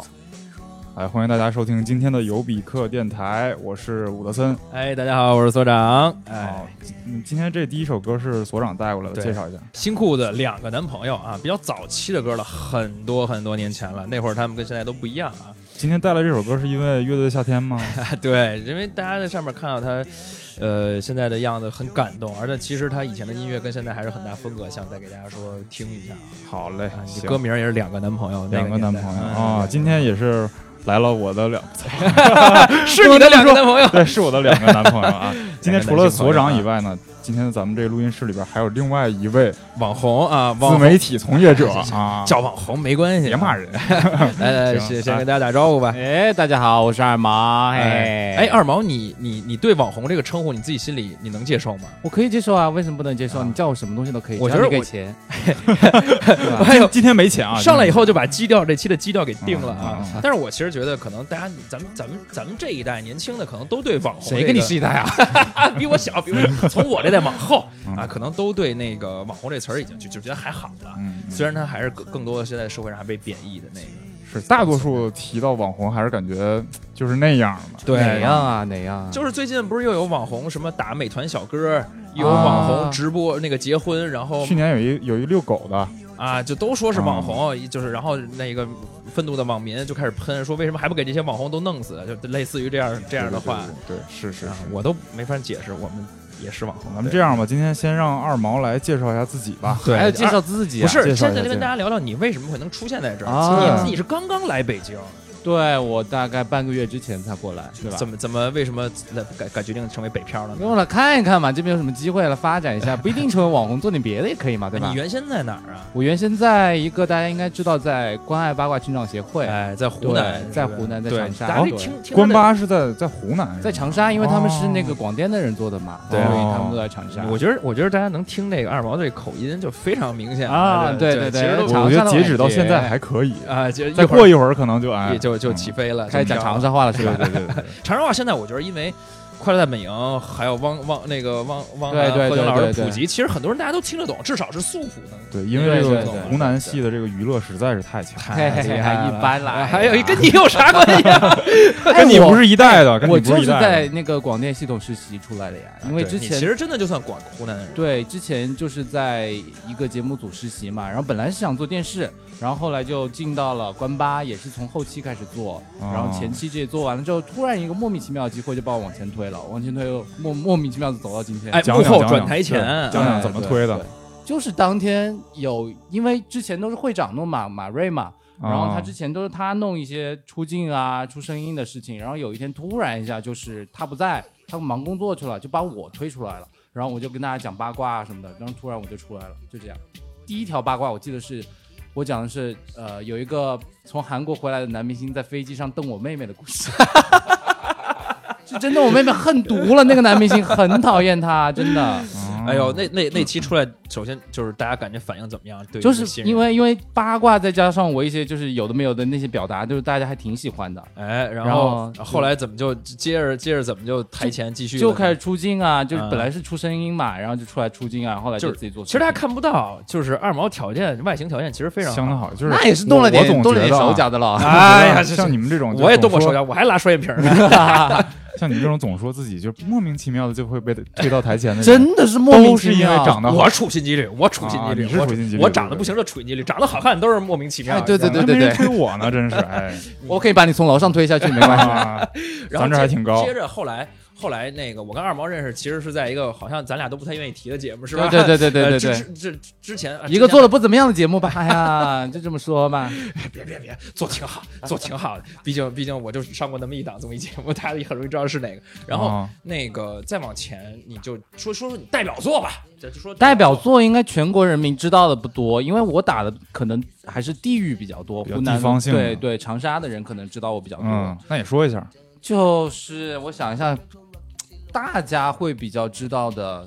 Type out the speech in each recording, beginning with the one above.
家收听今天，操！哎，欢迎大家收听今天的尤比克电台，我是伍德森。哎，大家好，我是所长。好哎，，嗯，今天这第一首歌是所长带过来的，介绍一下。新裤子两个男朋友啊，比较早期的歌了，很多很多年前了。那会儿他们跟现在都不一样啊。今天带来这首歌是因为乐队的夏天吗？对，因为大家在上面看到他，呃，现在的样子很感动，而且其实他以前的音乐跟现在还是很大风格，想再给大家说听一下啊。好嘞啊，你歌名也是两个男朋友，两个男朋友啊，今天也是来了我的两，嗯 是你的两个男朋友。对，是我的两个男朋友啊。今天除了所长以，外呢，今天咱们这录音室里边还有另外一位网红啊，网自媒体从业者啊，叫网红没关系，别骂人。来 来，行先先跟大家打招呼吧。哎，大家好，我是二毛。哎二毛，你你你对网红这个称呼，你自己心里你能接受吗？我可以接受啊，为什么不能接受？啊你叫我什么东西都可以，我只要觉得给钱。还有今天没钱啊，上来以后就把基调这期的基调给定了啊！但是我其实觉得，可能大家咱们咱们咱们这一代年轻的，可能都对网红谁跟你是一代啊？啊？比我小，比我从我这代往后嗯啊，可能都对那个网红这词儿已经就就觉得还好了。虽然它还是更更多的现在社会上还被贬义的那个。是大多数提到网红还是感觉就是那样嘛。对哪样啊？哪样啊？就是最近不是又有网红什么打美团小哥，有啊网红直播那个结婚，然后去年有一有一遛狗的，啊，就都说是网红，就是然后那个愤怒的网民就开始喷，说为什么还不给这些网红都弄死？就类似于这样这样的话，对，对对是是是。啊我都没法解释，我们也是网红。咱们这样吧，今天先让二毛来介绍一下自己吧。对还要介绍自己啊？不是，现在跟大家聊聊你为什么会能出现在这儿？啊你你是刚刚来北京，对我大概半个月之前才过来，对吧？怎么怎么为什么改改决定成为北漂了呢？用了看一看嘛，这边有什么机会了，发展一下，不一定成为网红，做点别的也可以嘛，对吧你？原先在哪儿啊？我原先在一个大家应该知道，在关爱八卦成长协会，哎，在湖南，在湖南，在长沙，大家可以听听。关八是在在湖南，在长沙，因为他们是哦那个广电的人做的嘛，对所以他们都在长沙。我觉得，我觉得大家能听那个二毛的这口音就非常明显啊对对对其实我觉得截止到现在还可以，啊，就再过一会儿可能就哎也就就起飞了，开始讲长沙话了，是吧？对对对对，长沙话现在我觉得因为。快乐大本营，还有汪汪那个汪汪对对对对对普及，其实很多人大家都听得懂，至少是素朴的。对，因为这个湖南系的这个娱乐实在是太强，嘿嘿嘿，还一般了。还有跟你有啥关系啊？跟你不是一代的，我就是你不一代的。在那个广电系统实习出来的呀，因为之前其实真的就算广湖南人，对之前就是在一个节目组实习嘛，然后本来是想做电视，然后后来就进到了关八，也是从后期开始做，哦然后前期这些做完了之后，突然一个莫名其妙的机会就把我往前推了，往前推又莫莫名其妙的走到今天。哎，讲幕后讲讲讲转台前，讲讲哎怎么推的就是当天有，因为之前都是会长弄马，马瑞嘛，然后他之前都是他弄一些出镜啊、出声音的事情，然后有一天突然一下就是他不在，他忙工作去了，就把我推出来了，然后我就跟大家讲八卦啊什么的，然后突然我就出来了，就这样。第一条八卦我记得是我讲的是呃有一个从韩国回来的男明星在飞机上瞪我妹妹的故事。是真的，我妹妹恨毒了那个男明星，很讨厌他，真的。哎呦，那那那期出来，首先就是大家感觉反应怎么样？对就是因为因为八卦，再加上我一些就是有的没有的那些表达，就是大家还挺喜欢的，哎，然然后后后来怎么就接着接着怎么就台前继续就开始出镜啊，就是嗯本来是出声音嘛，然后就出来出镜啊，后来就就是自己做。其实大家看不到，就是二毛条件外形条件其实非常相当好，就是那也是动了我点总觉得啊动了点手脚的了。哎呀，这像你们这种，我也动过手脚，我还拉双眼皮儿呢。像你们这种总说自己就莫名其妙的就会被推到台前的，真的是莫名都是因为其妙。长得好我处心积虑，我处心积虑，我处心积虑我长得不行就处心积虑，长得好看都是莫名其妙。对对对对还没人推我呢，真是哎，我可以把你从楼上推下去，没关系。啊，咱这还挺高接着后来后来那个我跟二毛认识，其实是在一个好像咱俩都不太愿意提的节目，是吧？对对对对呃对对之之之前一个做的的不怎么样的节目吧，哎呀，就这么说吧。别别别做挺好，做挺好的。毕竟毕竟我就上过那么一档综艺节目，大家也很容易知道是哪个。然后啊那个再往前，你就说说说你代表作吧，就就说代表作应该全国人民知道的不多，因为我打的可能还是地域比较多，湖南地方性对对，长沙的人可能知道我比较多。嗯，那你说一下，就是我想一下，大家会比较知道的，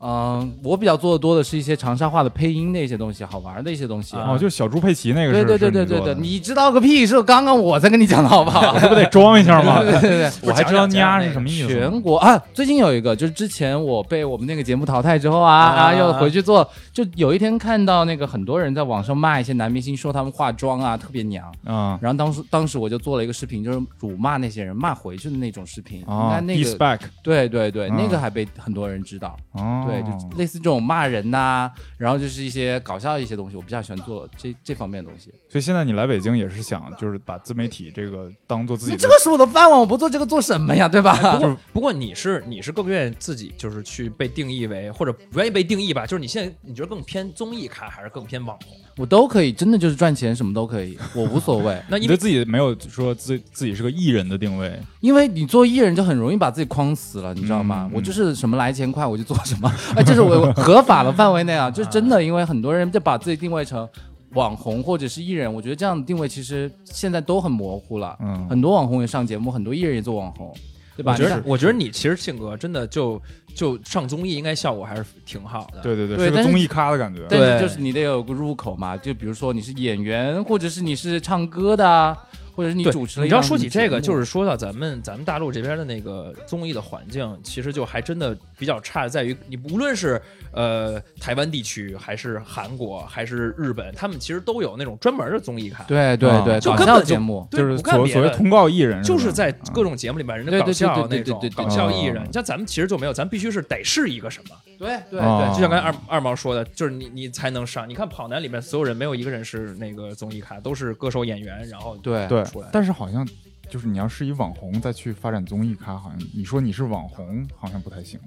嗯，我比较做的多的是一些长沙话的配音的一些东西，好玩的一些东西。啊哦，就小猪佩奇那个对是，对对对对对，是你你知道个屁！是刚刚我在跟你讲的好不好？这不得装一下吗？对对对我还知道 “nha” 是什么意思。全国啊，最近有一个，就是之前我被我们那个节目淘汰之后啊啊啊，又回去做，就有一天看到那个很多人在网上骂一些男明星，说他们化妆啊特别娘，啊然后当时当时我就做了一个视频，就是辱骂那些人，骂回去的那种视频。啊那那个对对对，嗯那个还被很多人知道。哦，对，就类似这种骂人呐、然后就是一些搞笑的一些东西，我比较喜欢做这这方面的东西。所以现在你来北京也是想就是把自媒体这个当做自己的这个是我的饭碗，我不做这个做什么呀？对吧？不过不过你是你是更愿意自己就是去被定义为或者不愿意被定义吧？就是你现在你觉得更偏综艺咖还是更偏网红？我都可以，真的就是赚钱，什么都可以，我无所谓。那因为你对自己没有说自自己是个艺人的定位，因为你做艺人就很容易把自己框死了，你知道吗？嗯我就是什么来钱快我就做什么，哎，这是我我合法的范围内啊，就是真的，因为很多人就把自己定位成网红或者是艺人，我觉得这样的定位其实现在都很模糊了。嗯，很多网红也上节目，很多艺人也做网红，对吧？我觉得我觉得你其实性格真的就就上综艺应该效果还是挺好的。对对对，对是是个综艺咖的感觉。但是对就是你得有个入口嘛，就比如说你是演员，或者是你是唱歌的啊，或者是你，主持了一你知道说起这个，就是说到咱们咱们大陆这边的那个综艺的环境，其实就还真的比较差，在于你无论是呃台湾地区，还是韩国，还是日本，他们其实都有那种专门的综艺咖。啊对对对，搞笑就根本就节目，就是不看别的所所谓通告艺人，就是在啊各种节目里面，人家对对搞笑那种对对对对搞笑艺人哦，像咱们其实就没有，咱必须是得是一个什么，对对哦对，就像刚才二二毛说的，就是你你才能上。你看跑男里面所有人没有一个人是那个综艺咖，都是歌手演员，然后对对出来，但是好像就是你要是以网红再去发展综艺咖，好像你说你是网红好像不太行。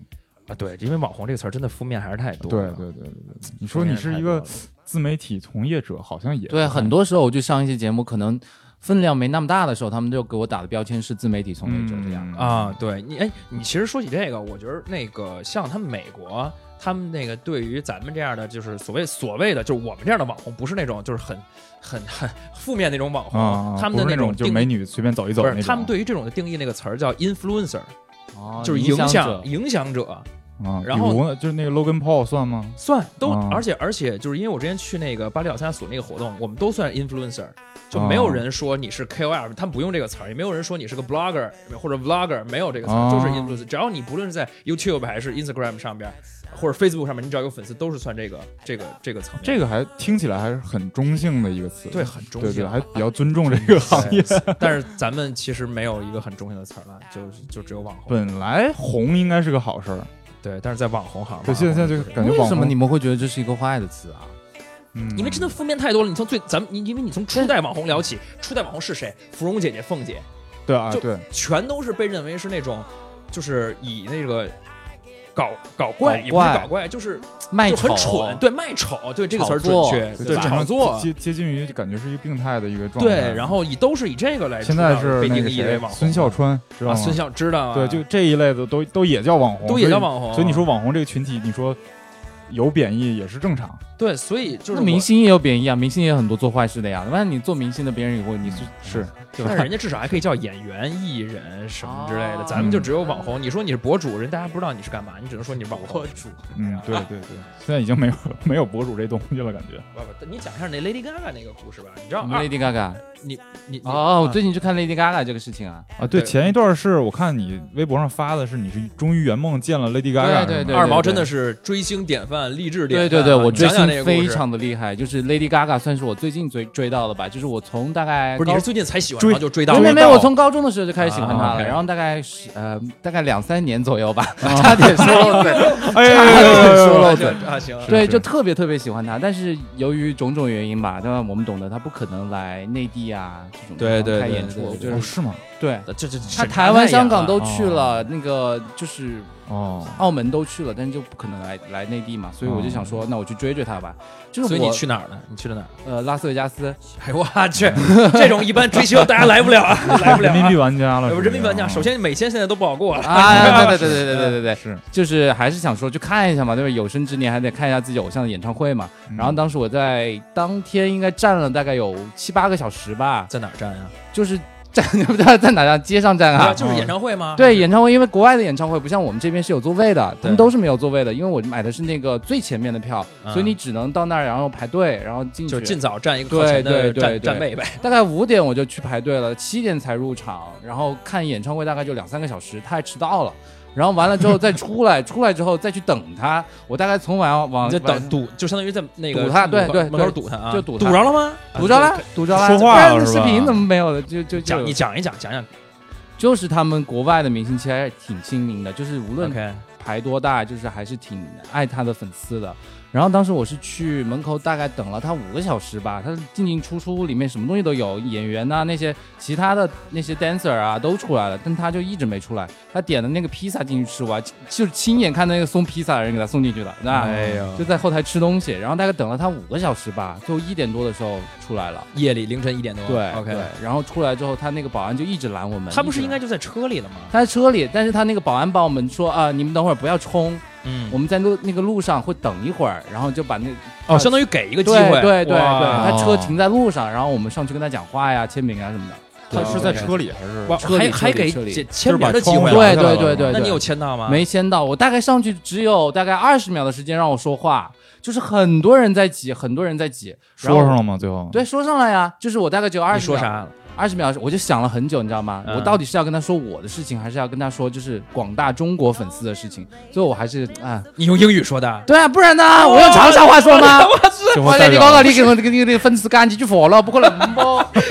啊，对，因为网红这个词儿真的负面还是太多了。对对对对对，你说你是一个自媒体从业者，好像也对，很多时候我去上一些节目，可能分量没那么大的时候，他们就给我打的标签是自媒体从业者这样。嗯啊，对你，哎，你其实说起这个，我觉得那个像他们美国，他们那个对于咱们这样的，就是所谓所谓的，就是我们这样的网红，不是那种就是很很很负面那种网红，啊，他们的那种定就美女随便走一走不，是他们对于这种的定义那个词儿叫 influencer，哦就是影影响者。影响者，啊，然后呢，就是那个 Logan Paul 算吗？算都，啊而且而且就是因为我之前去那个巴厘岛参加所那个活动，我们都算 influencer，就没有人说你是 KOL，他们不用这个词儿，也没有人说你是个 blogger 或者 vlogger，没有这个词就是 influencer。只要你不论是在 YouTube 还是 Instagram 上边，或者 Facebook 上面，你只要有粉丝，都是算这个这个这个层面。这个还听起来还是很中性的一个词，对很中性对对，还比较尊重这个 行业。但是咱们其实没有一个很中性的词儿了，就就只有网红。本来红应该是个好事儿，对，但是在网红行，对，现在现在就感觉为网什么你们会觉得这是一个坏的词啊？嗯因为真的负面太多了。你从最咱们，你因为你从初代网红聊起，初代网红是谁？芙蓉姐姐、凤姐，对啊对，全都是被认为是那种，就是以那个搞搞怪，搞也不是怪搞怪，就是卖就很蠢，对，卖丑，对这个词儿准确，对，炒作，接接近于感觉是一个病态的一个状态。对，然后以都是以这个来现在主导被定是那个谁义为网红。孙笑川，知道啊，吗？孙笑知道啊，对，就这一类的都都也叫网红，都也叫网红，所以你说网红这个群体，你说有贬义也是正常。对，所以就是明，星也有贬义啊，明星也有很多做坏事的呀。那你做明星的，别人以后你是是，对吧？但是人家至少还可以叫演员、艺人什么之类的，哦咱们就只有网红。你说你是博主，人大家不知道你是干嘛，你只能说你是网红。主嗯，对对对，现在已经没有没有博主这东西了，感觉。不不，你讲一下那 Lady Gaga 那个故事吧。你知道吗 Lady Gaga 你你你哦，我啊最近去看 Lady Gaga 这个事情啊，啊，对，前一段是我看你微博上发的是你是终于圆梦见了 Lady Gaga，对对对二毛真的是追星典范、励志。对对对，我追你讲讲星非。常的厉害，就是 Lady Gaga 算是我最近追追到的吧，就是我从大概不是，你是最近才喜欢，追然后就追到了。没没没，我从高中的时候就开始喜欢她啊了然后大概是呃大概两三年左右吧，差点说漏嘴，哎 差点说，漏嘴。啊，行，对，就特别特别喜欢她，但是由于种种原因吧，对吧？我们懂得她不可能来内地啊这种对对对开演出，对对就是吗？对。这这她台湾、香港都去了，那个就是哦。澳门都去了但是就不可能来来内地嘛所以我就想说那我去追追他吧。所以你去哪儿了你去了哪儿？呃拉斯维加斯。哎呦我去这种一般追星大家来不了啊 来不了人民币玩家了人民币玩家首先美签现在都不好过了啊对对对对对对对是就是还是想说去看一下嘛对吧有生之年还得看一下自己偶像的演唱会嘛然后当时我在当天应该站了大概有七八个小时吧在哪站呀就是站 不知道在哪站街上站啊？就是演唱会吗？对，演唱会，因为国外的演唱会不像我们这边是有座位的，他们都是没有座位的。因为我买的是那个最前面的票，嗯所以你只能到那儿，然后排队，然后进去。就尽早占一个靠前的对对对站位呗。大概五点我就去排队了，七点才入场，然后看演唱会大概就两三个小时，他还迟到了。然后完了之后再出来，出来之后再去等他。我大概从晚上往你就等堵，就相当于在那个堵他对对门口堵他啊，就堵他堵着了吗？堵着了，堵着了，说话了是吧视频怎么没有了？就就就讲你讲一讲，讲讲。就是他们国外的明星其实还是挺亲民的，就是无论排多大，就是还是挺爱他的粉丝的。然后当时我是去门口，大概等了他五个小时吧，他进进出出，里面什么东西都有，演员呐、那些其他的那些 dancer 啊都出来了，但他就一直没出来。他点的那个披萨进去吃，我就是亲眼看那个送披萨的人给他送进去的，那、哎呦就在后台吃东西，然后大概等了他五个小时吧，最后一点多的时候出来了。夜里凌晨一点多。对，OK 对。，然后出来之后，他那个保安就一直拦我们。他不是应该就在车里了吗？他在车里，但是他那个保安帮我们说啊、你们等会儿不要冲，嗯我们在路那个路上会等一会儿，然后就把那哦，相当于给一个机会。对对对，哇他车停在路上，然后我们上去跟他讲话呀、签名啊什么的。他是在车里还是？车里还还给签签名的机会对。对对对，那你有签到吗？没签到？我大概上去只有大概二十秒的时间让我说话，就是很多人在挤，很多人在挤。然后说上了吗？最后对，说上了呀，就是我大概只有二十。你说啥？了？二十秒，我就想了很久，你知道吗？嗯我到底是要跟他说我的事情，还是要跟他说就是广大中国粉丝的事情？所以我还是啊，你用英语说的？对啊，不然呢？我用长沙话说吗？我代表你刚刚你给我这个你个粉丝赶几句话了，不可能不？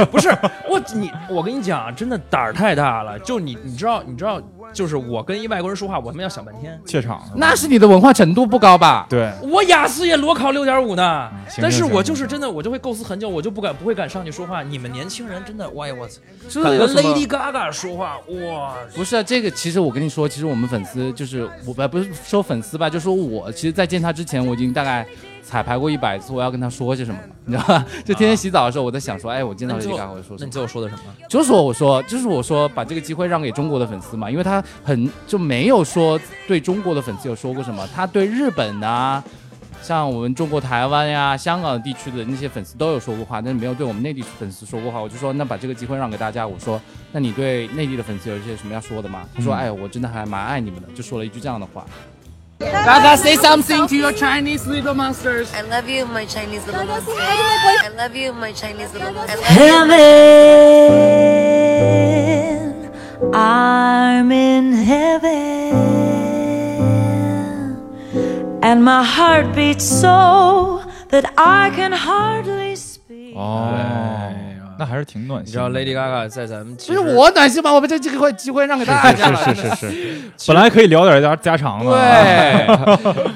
不是我你我跟你讲，真的胆儿太大了。就你你知道你知道，就是我跟一外国人说话，我他妈要想半天。怯场是那是你的文化程度不高吧？对，我雅思也裸考六点五呢，行但是我就是真的，我就会构思很久，我就不敢不会敢上去说话。你们年轻人真的，哎呀我操，这有什么 Lady Gaga 说话，哇！不是啊，这个其实我跟你说，其实我们粉丝就是我不不是说粉丝吧，就说我其实，在见他之前，我已经大概彩排过一百次，我要跟他说些什么，你知道吧？就天天洗澡的时候，我在想说，哎，我见到那你 Lady 最 Gaga 后我会说什么？那你最后说的什么？就说我说，就是我说把这个机会让给中国的粉丝嘛，因为他很就没有说对中国的粉丝有说过什么，他对日本啊。像我们中国台湾呀、香港地区的那些粉丝都有说过话，但是没有对我们内地粉丝说过话。我就说，那把这个机会让给大家。我说，那你对内地的粉丝有一些什么要说的吗？他说，嗯哎，我真的还蛮爱你们的，就说了一句这样的话。Gaga, say something to your Chinese little monsters. I love you, my Chinese little monsters. I love you, my Chinese little monsters. Heaven, I'm in heaven, and my heart beats so that I can hardly speak. Oh. 那还是挺暖心的。你知道 Lady Gaga 在咱们其不是实我暖心吧？我把这机会机会让给大家了。是是是是是，本来可以聊点家家常的，对，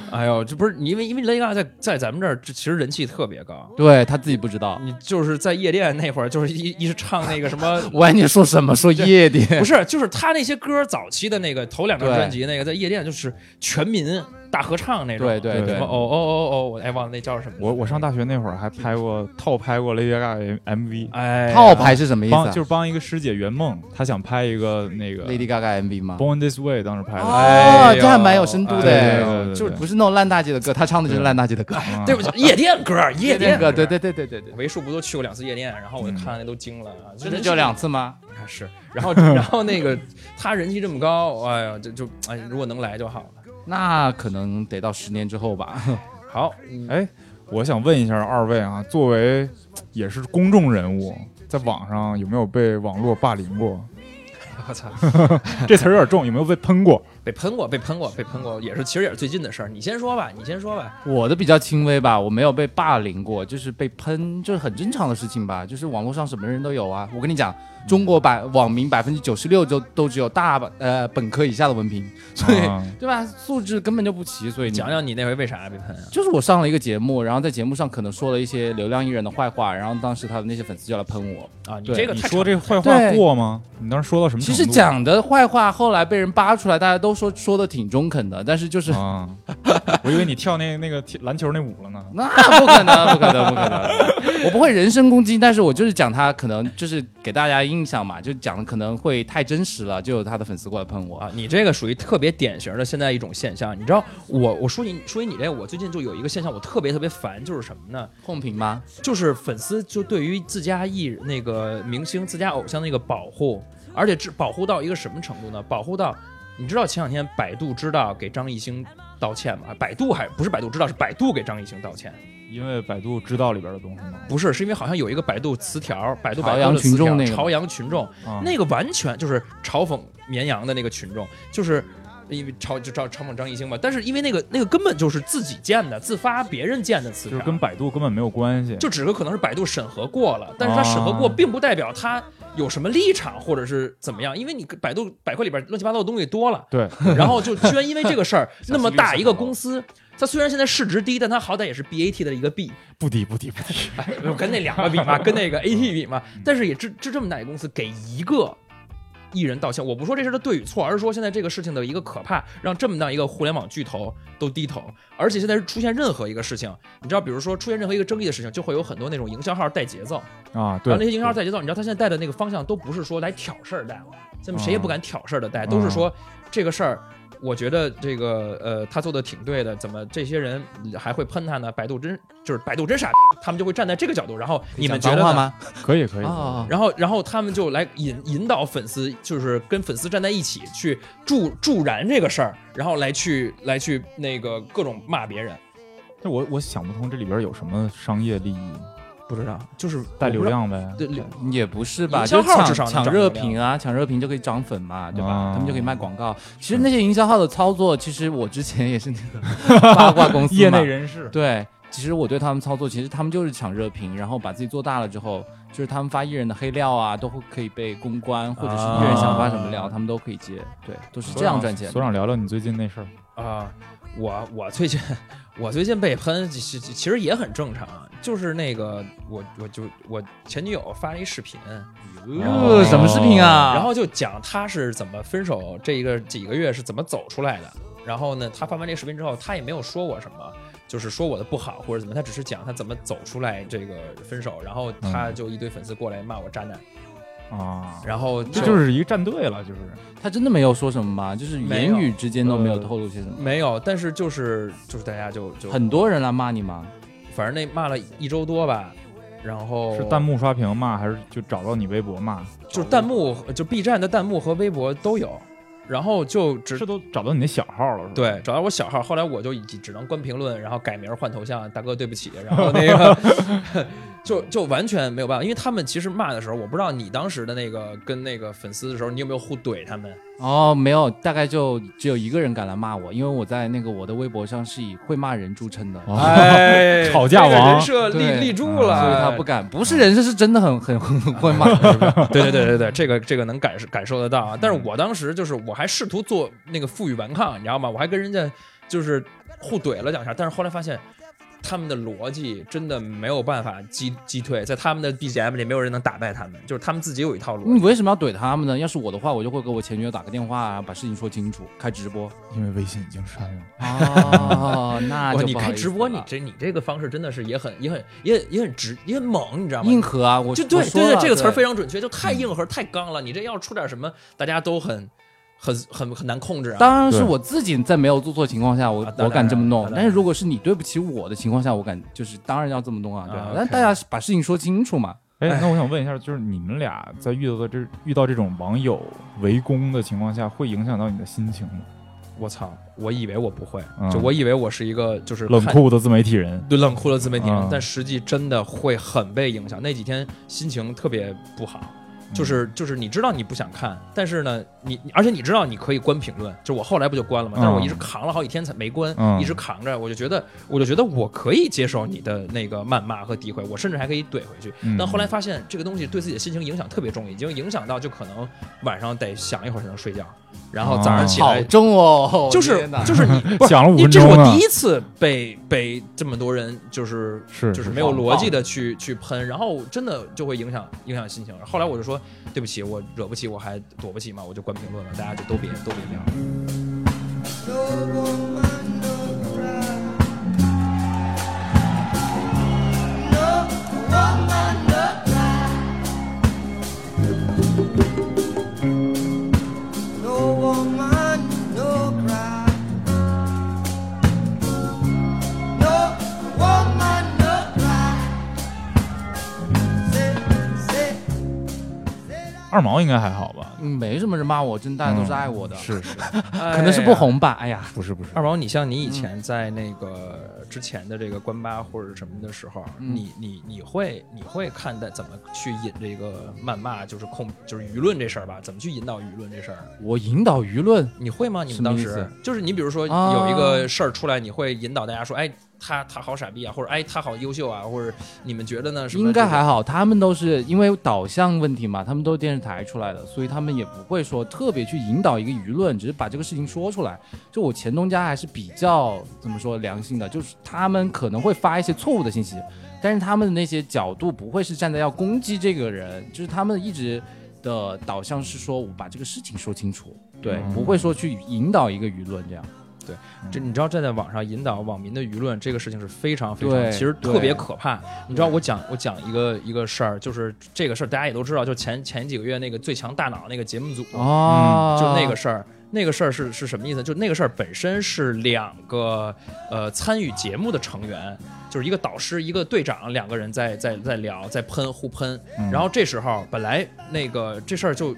哎呦，这不是你因为因为 Lady Gaga 在在咱们这儿这其实人气特别高。对他自己不知道。你就是在夜店那会儿，就是一一直唱那个什么我你说什么？说夜店？不是，就是他那些歌早期的那个头两张专辑，那个在夜店就是全民大合唱那种。对对对什么哦哦哦哦，我哎忘了那叫什么。我我上大学那会儿还拍过套拍过 Lady Gaga MV，哎套拍是什么意思啊？帮就是帮一个师姐圆梦，她想拍一个那个 Lady Gaga MV 吗？Born This Way，当时拍的。哦，呦这还蛮有深度的对哎，对对对就是不是那种烂大街的歌，她唱的就是烂大街的歌。嗯对不起，夜店歌，夜店歌，对对对对对对，为数不多去过两次夜店，然后我就看那都惊了啊！真的就两次吗？啊是，然后 然后那个他人气这么高，哎呀，就就哎，如果能来就好了。那可能得到十年之后吧。好，嗯哎，我想问一下二位啊，作为也是公众人物，在网上有没有被网络霸凌过？我操，这词儿有点重，有没有被喷过？被喷过，被喷过，被喷过，也是其实也是最近的事儿。你先说吧，你先说吧。我的比较轻微吧，我没有被霸凌过，就是被喷，就是很正常的事情吧。就是网络上什么人都有啊。我跟你讲，中国百网民百分之九十六就都只有大呃本科以下的文凭，所以、啊对吧？素质根本就不齐，所以你讲讲你那回为啥被喷啊？就是我上了一个节目，然后在节目上可能说了一些流量艺人的坏话，然后当时他的那些粉丝就来喷我。啊，你这个太你说这常坏话过吗？你当时说到什么？其实讲的坏话后来被人扒出来，大家都都说说的挺中肯的，但是就是、啊，我以为你跳那那个篮球那舞了呢。那不可能，不可能，不可能，我不会人身攻击，但是我就是讲他可能就是给大家印象嘛，就讲的可能会太真实了，就有他的粉丝过来喷我。啊，你这个属于特别典型的现在一种现象。你知道，我我说你说起你这个，我最近就有一个现象，我特别特别烦，就是什么呢？控评吗？就是粉丝就对于自家艺那个明星、自家偶像那个保护，而且只保护到一个什么程度呢？保护到，你知道前两天百度知道给张艺兴道歉吗？百度还不是百度知道，是百度给张艺兴道歉，因为百度知道里边的东西吗？不是，是因为好像有一个百度词条，百度百度的词条朝阳群众，啊，那个完全就是嘲讽绵阳的那个群众，就是因为嘲就嘲嘲讽张艺兴嘛。但是因为那个那个根本就是自己建的，自发别人建的词条，就是跟百度根本没有关系。就只是可能是百度审核过了，但是他审核过啊并不代表他有什么立场或者是怎么样，因为你百度百科里边乱七八糟的东西多了，对，然后就居然因为这个事儿 那么大一个公司。它虽然现在市值低，但它好歹也是 BAT 的一个 B，不低不低不低。哎，跟那两个比嘛，跟那个 AT 比嘛，但是也这这这么大一个公司给一个艺人道歉，我不说这事的对与错，而是说现在这个事情的一个可怕，让这么大一个互联网巨头都低头，而且现在是出现任何一个事情，你知道，比如说出现任何一个争议的事情，就会有很多那种营销号带节奏，啊，对，然后那些营销号带节奏，你知道他现在带的那个方向都不是说来挑事儿带了，现在谁也不敢挑事儿的带，都是说这个事儿。我觉得这个呃，他做的挺对的，怎么这些人还会喷他呢？百度真就是百度真傻，他们就会站在这个角度，然后你们觉得吗？可以可以。啊，然后，然后他们就来引引导粉丝，就是跟粉丝站在一起去助助燃这个事儿，然后来去来去那个各种骂别人。那我我想不通这里边有什么商业利益，不知道，就是带流。量呗。对，也不是吧，营销就号至少能抢抢热评啊，抢热评就可以涨粉嘛，对吧？啊他们就可以卖广告。其实那些营销号的操作，其实我之前也是那个 八卦公司业内人士，对，其实我对他们操作，其实他们就是抢热评，然后把自己做大了之后，就是他们发艺人的黑料啊，都会可以被公关，或者是艺人想发什么料，啊他们都可以接，对，都是这样赚钱。所长聊聊你最近那事儿。啊、我我最近 我最近被喷，其实其实也很正常，就是那个我我就我前女友发了一视频，呃，什么视频啊？然后就讲她是怎么分手，这一个几个月是怎么走出来的。然后呢，她发完这个视频之后，她也没有说我什么，就是说我的不好或者怎么，她只是讲她怎么走出来这个分手。然后她就一堆粉丝过来骂我渣男，啊，然后这就是一个战队了，就是他真的没有说什么吗？就是言语之间都没有呃透露些什么。没有，但是就是就是大家就就很多人来骂你吗？反正那骂了一周多吧，然后是弹幕刷屏骂，还是就找到你微博骂？就是弹幕，就 B 站的弹幕和微博都有，然后就只是都找到你那小号了，是吧？对找到我小号，后来我就只只能关评论，然后改名换头像，大哥对不起，然后那个 就就完全没有办法，因为他们其实骂的时候，我不知道你当时的那个跟那个粉丝的时候，你有没有互怼他们？哦，没有，大概就只有一个人敢来骂我，因为我在那个我的微博上是以会骂人著称的，哦哎 吵架王这个人设立立住啊了，所以他不敢。不是人设，是真的很很很会骂。对对对对对，这个这个能感受感受得到啊！但是我当时就是我还试图做那个负隅顽抗，你知道吗？我还跟人家就是互怼了两下，但是后来发现他们的逻辑真的没有办法击击退，在他们的 BGM 里没有人能打败他们，就是他们自己有一套逻辑。你为什么要怼他们呢？要是我的话，我就会给我前女友打个电话啊，把事情说清楚，开直播。因为微信已经删了。哦，那，就好意思开直播，你这你这个方式真的是也很也很也也很直也很猛，你知道吗？硬核啊！我就对对对，这个词儿非常准确，就太硬核太刚了。你这要出点什么，大家都很很很很难控制啊。当然是我自己在没有做错情况下，我我敢这么弄但是如果是你对不起我的情况下，我敢就是当然要这么弄啊，对？但大家把事情说清楚嘛。哎，那我想问一下，就是你们俩在遇到的这遇到这种网友围攻的情况下，会影响到你的心情吗？我操！我以为我不会，嗯就我以为我是一个就是冷酷的自媒体人，对冷酷的自媒体人，嗯但实际真的会很被影响。那几天心情特别不好，嗯就是就是你知道你不想看，但是呢，你你而且你知道你可以关评论，就我后来不就关了吗？但是我一直扛了好几天才没关，嗯一直扛着，我就觉得我就觉得我可以接受你的那个谩骂和诋毁，我甚至还可以怼回去。嗯但后来发现这个东西对自己的心情影响特别重，已经影响到就可能晚上得想一会儿才能睡觉，然后早上起来好重哦，就是就是你不是讲了五因为这是我第一次被被这么多人就是是就是没有逻辑的去去喷，然后真的就会影响影响心情。后来我就说对不起，我惹不起，我还躲不起嘛，我就关评论了，大家就都别都别聊。No 二毛应该还好吧？嗯没什么人骂我，真大家都是爱我的，是是，可能是不红吧。哎呀，不是不是二毛，你像你以前在那个之前的这个关吧或者什么的时候，嗯你你你会你会看待怎么去引这个谩骂，就是控就是舆论这事儿吧？怎么去引导舆论这事儿？我引导舆论，你会吗？你们当时就是你比如说啊有一个事儿出来，你会引导大家说，哎，他他好傻逼啊，或者哎他好优秀啊，或者你们觉得呢？什么应该还好，他们都是因为导向问题嘛，他们都是电视台出来的，所以他们也不会说特别去引导一个舆论，只是把这个事情说出来。就我前东家还是比较怎么说良心的，就是他们可能会发一些错误的信息，但是他们的那些角度不会是站在要攻击这个人，就是他们一直的导向是说我把这个事情说清楚，对，嗯不会说去引导一个舆论这样。这你知道站在网上引导网民的舆论这个事情是非常非常，其实特别可怕。你知道我讲我讲一个一个事儿，就是这个事儿大家也都知道，就前前几个月那个最强大脑那个节目组，哦，就那个事儿。那个事儿是是什么意思？就那个事儿本身是两个呃参与节目的成员，就是一个导师一个队长，两个人在在在聊在喷互喷。嗯然后这时候本来那个这事儿就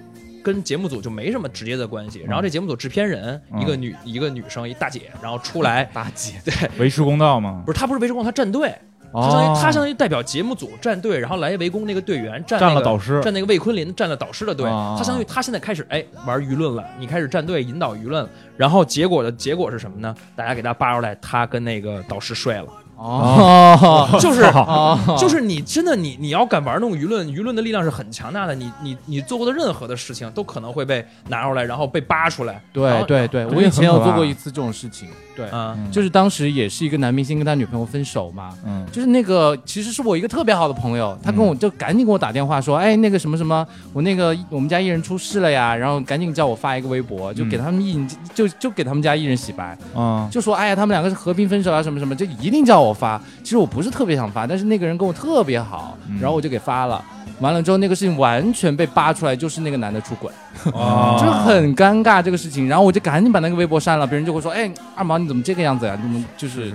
跟节目组就没什么直接的关系。然后这节目组制片人、嗯一个女一个女生一大姐，然后出来 大姐。对，维持公道吗？不，是她不是维持公道，她站队。他相当于他相当于代表节目组站队，然后来围攻那个队员，站占那个了导师。站那个魏坤林，站了导师的队。啊他相当于他现在开始哎玩舆论了，你开始站队引导舆论了，然后结果的结果是什么呢？大家给他扒出来，他跟那个导师睡了，哦，就是哦就是你真的你你要敢玩弄舆论，舆论的力量是很强大的，你你你做过的任何的事情都可能会被拿出来，然后被扒出来。对对对，我以前有做过一次这种事情，对，就是当时也是一个男明星跟他女朋友分手嘛，嗯就是那个其实是我一个特别好的朋友，他跟我就赶紧给我打电话说，哎，那个什么什么，我那个我们家艺人出事了呀，然后赶紧叫我发一个微博，就给他们艺人就就给他们家艺人洗白，啊就说哎呀他们两个是和平分手啊什么什么，就一定叫我发。其实我不是特别想发，但是那个人跟我特别好，嗯然后我就给发了。完了之后，那个事情完全被扒出来，就是那个男的出轨。啊 就很尴尬这个事情，然后我就赶紧把那个微博删了，别人就会说，哎，二毛你怎么这个样子呀？你怎么就是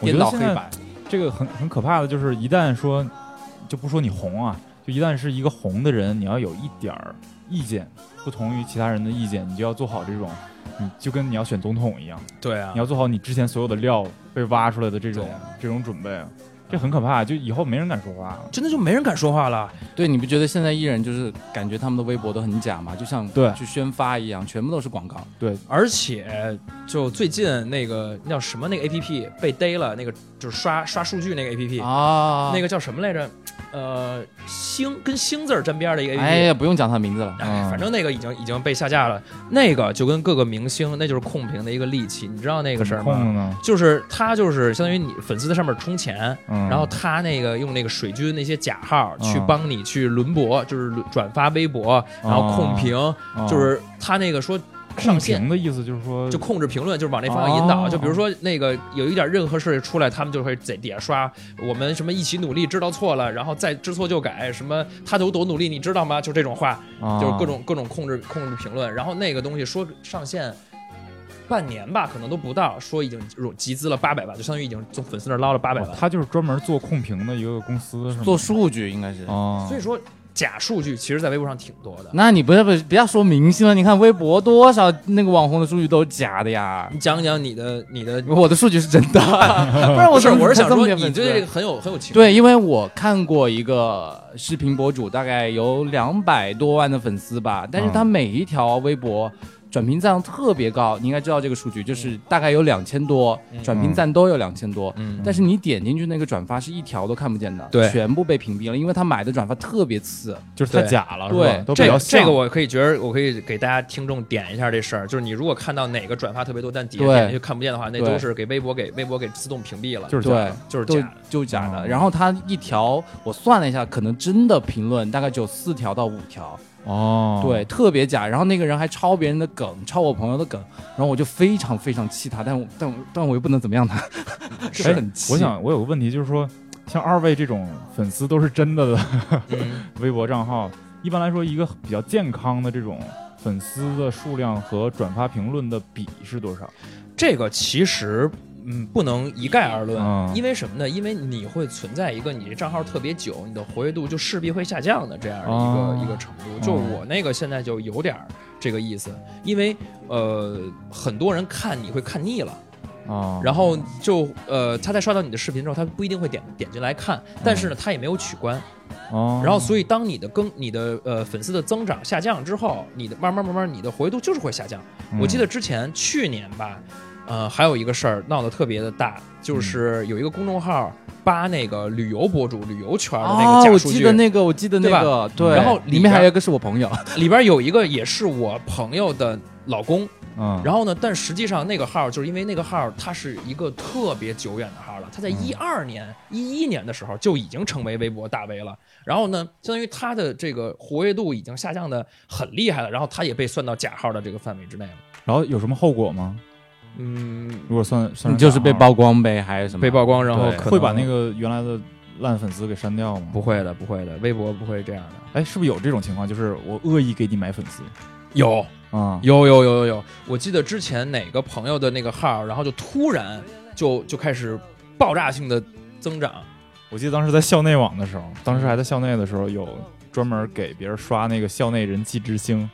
颠倒黑白？这个很很可怕的，就是一旦说，就不说你红啊，就一旦是一个红的人，你要有一点儿意见，不同于其他人的意见，你就要做好这种，你就跟你要选总统一样，对啊你要做好你之前所有的料被挖出来的这种、啊这种准备，这很可怕，就以后没人敢说话了。真的就没人敢说话了。对，你不觉得现在艺人就是感觉他们的微博都很假吗？就像对去宣发一样，全部都是广告。对，而且就最近那个那叫什么那个 A P P 被逮了，那个就是刷刷数据那个 A P P，、啊，那个叫什么来着？呃，星跟星字儿沾边儿的一个 A P P。哎呀，不用讲它名字了。反正那个已经已经被下架了。那个就跟各个明星，那就是控屏的一个利器，你知道那个事儿吗？控？就是他就是相当于你粉丝在上面充钱，嗯，然后他那个用那个水军那些假号去嗯帮你去轮博，就是转发微博，然后控评，哦就是他那个说上控线的意思就是说，就控制评论，就是往那方向引导。哦就比如说那个有一点任何事出来，他们就会在底下刷我们什么一起努力，知道错了，然后再知错就改，什么他有多努力，你知道吗？就这种话，啊就是各种各种控制控制评论。然后那个东西说上线。半年吧，可能都不到，说已经集资了八百万，就相当于已经从粉丝那捞了八百万。哦他就是专门做控评的一个公司，是吗？做数据应该是。啊，所以说，假数据其实在微博上挺多的。那你不要不不要说明星了，你看微博多少那个网红的数据都是假的呀。你讲讲你的你的，我的数据是真的，不然我是，我是想说你对这个很有很有情。对，因为我看过一个视频博主，大概有两百多万的粉丝吧，但是他每一条微博转评赞特别高，你应该知道这个数据，就是大概有两千多，转评赞都有两千多。嗯但是你点进去那个转发是一条都看不见的，对全部被屏蔽了，因为他买的转发特别次。就是太假了，是对吧？都比这这个我可以觉得，我可以给大家听众点一下这事儿，就是你如果看到哪个转发特别多，但底下点进去看不见的话，那都是给微博给微博给自动屏蔽了，对就是假的，就就是假的。就假的。哦然后他一条我算了一下，可能真的评论大概只有四条到五条，哦，对，，特别假。然后那个人还抄别人的梗，抄我朋友的梗，然后我就非常非常气他，但我但我但我又不能怎么样他，就 哎很气。我想我有个问题，就是说，像二位这种粉丝都是真的的嗯，微博账号，一般来说，一个比较健康的这种粉丝的数量和转发评论的比是多少？这个其实。嗯，不能一概而论，嗯因为什么呢？因为你会存在一个你这账号特别久，你的活跃度就势必会下降的这样的一个、哦一个程度。就我那个现在就有点儿这个意思，因为呃，很多人看你会看腻了，啊，然后就呃，他在刷到你的视频之后，他不一定会点点进来看，但是呢，他也没有取关。哦，然后，所以当你的更你的呃粉丝的增长下降之后，你的慢慢慢慢你的活跃度就是会下降。嗯我记得之前去年吧，呃，还有一个事儿闹得特别的大，就是有一个公众号扒那个旅游博主、旅游圈的那哦，我个假数据，记得那个，我记得那个，对。然后里面还有一个是我朋友，里边有一个也是我朋友的老公，嗯，然后呢，但实际上那个号就是因为那个号它是一个特别久远的号了，它在一二年、一一年的时候就已经成为微博大 V 了。然后呢，相当于它的这个活跃度已经下降的很厉害了，然后它也被算到假号的这个范围之内了。然后有什么后果吗？嗯，如果算算你就是被曝，光呗，还是什么？被曝光，然后对可能会把那个原来的烂粉丝给删掉吗？不会的，不会的，微博不会这样的。哎，是不是有这种情况？就是我恶意给你买粉丝有啊？有有有有有，我记得之前哪个朋友的那个号，然后就突然就就开始爆炸性的增长。我记得当时在校内网的时候，当时还在校内的时候，有专门给别人刷那个校内人气之星，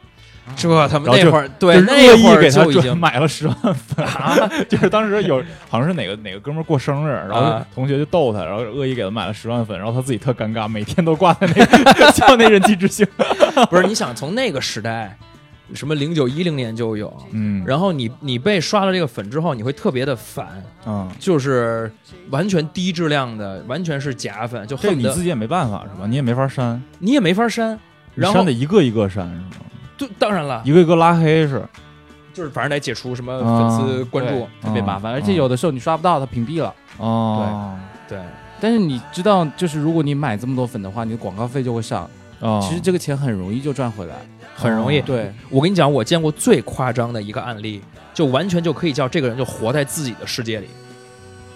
这他们那会儿对那会儿恶意给他就已经买了十万粉，啊，就是当时有好像是哪个哪个哥们儿过生日，然后啊同学就逗他，然后恶意给他买了十万粉，然后他自己特尴尬，每天都挂在那个 校内人气之星。不是你想从那个时代，什么零九一零年就有，嗯，然后你你被刷了这个粉之后，你会特别的烦，嗯，就是完全低质量的，完全是假粉，就恨你自己也没办法是吧？你也没法删，你也没法删。你然后删得一个一个删是吗？就当然了，一个一个拉黑是，就是反正得解除什么粉丝关注，对特别麻烦，嗯而且有的时候你刷不到，它屏蔽了。哦，对，但是你知道，就是如果你买这么多粉的话，你的广告费就会上。哦，其实这个钱很容易就赚回来。很容易。哦对，我跟你讲，我见过最夸张的一个案例，就完全就可以叫这个人就活在自己的世界里。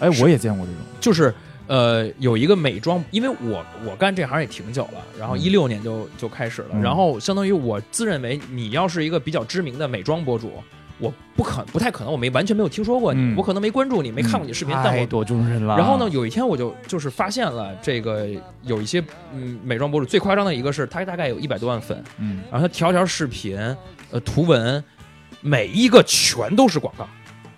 哎，我也见过这种，就是呃，有一个美妆，因为我我干这行也挺久了，然后嗯一六年就就开始了，嗯然后相当于我自认为你要是一个比较知名的美妆博主。我不可不太可能，我没完全没有听说过你，嗯我可能没关注你，没看过你视频，但我太多众人了。然后呢，？有一天我就就是发现了这个有一些嗯美妆博主最夸张的一个是他大概有一百多万粉，嗯然后他条条视频呃图文每一个全都是广告，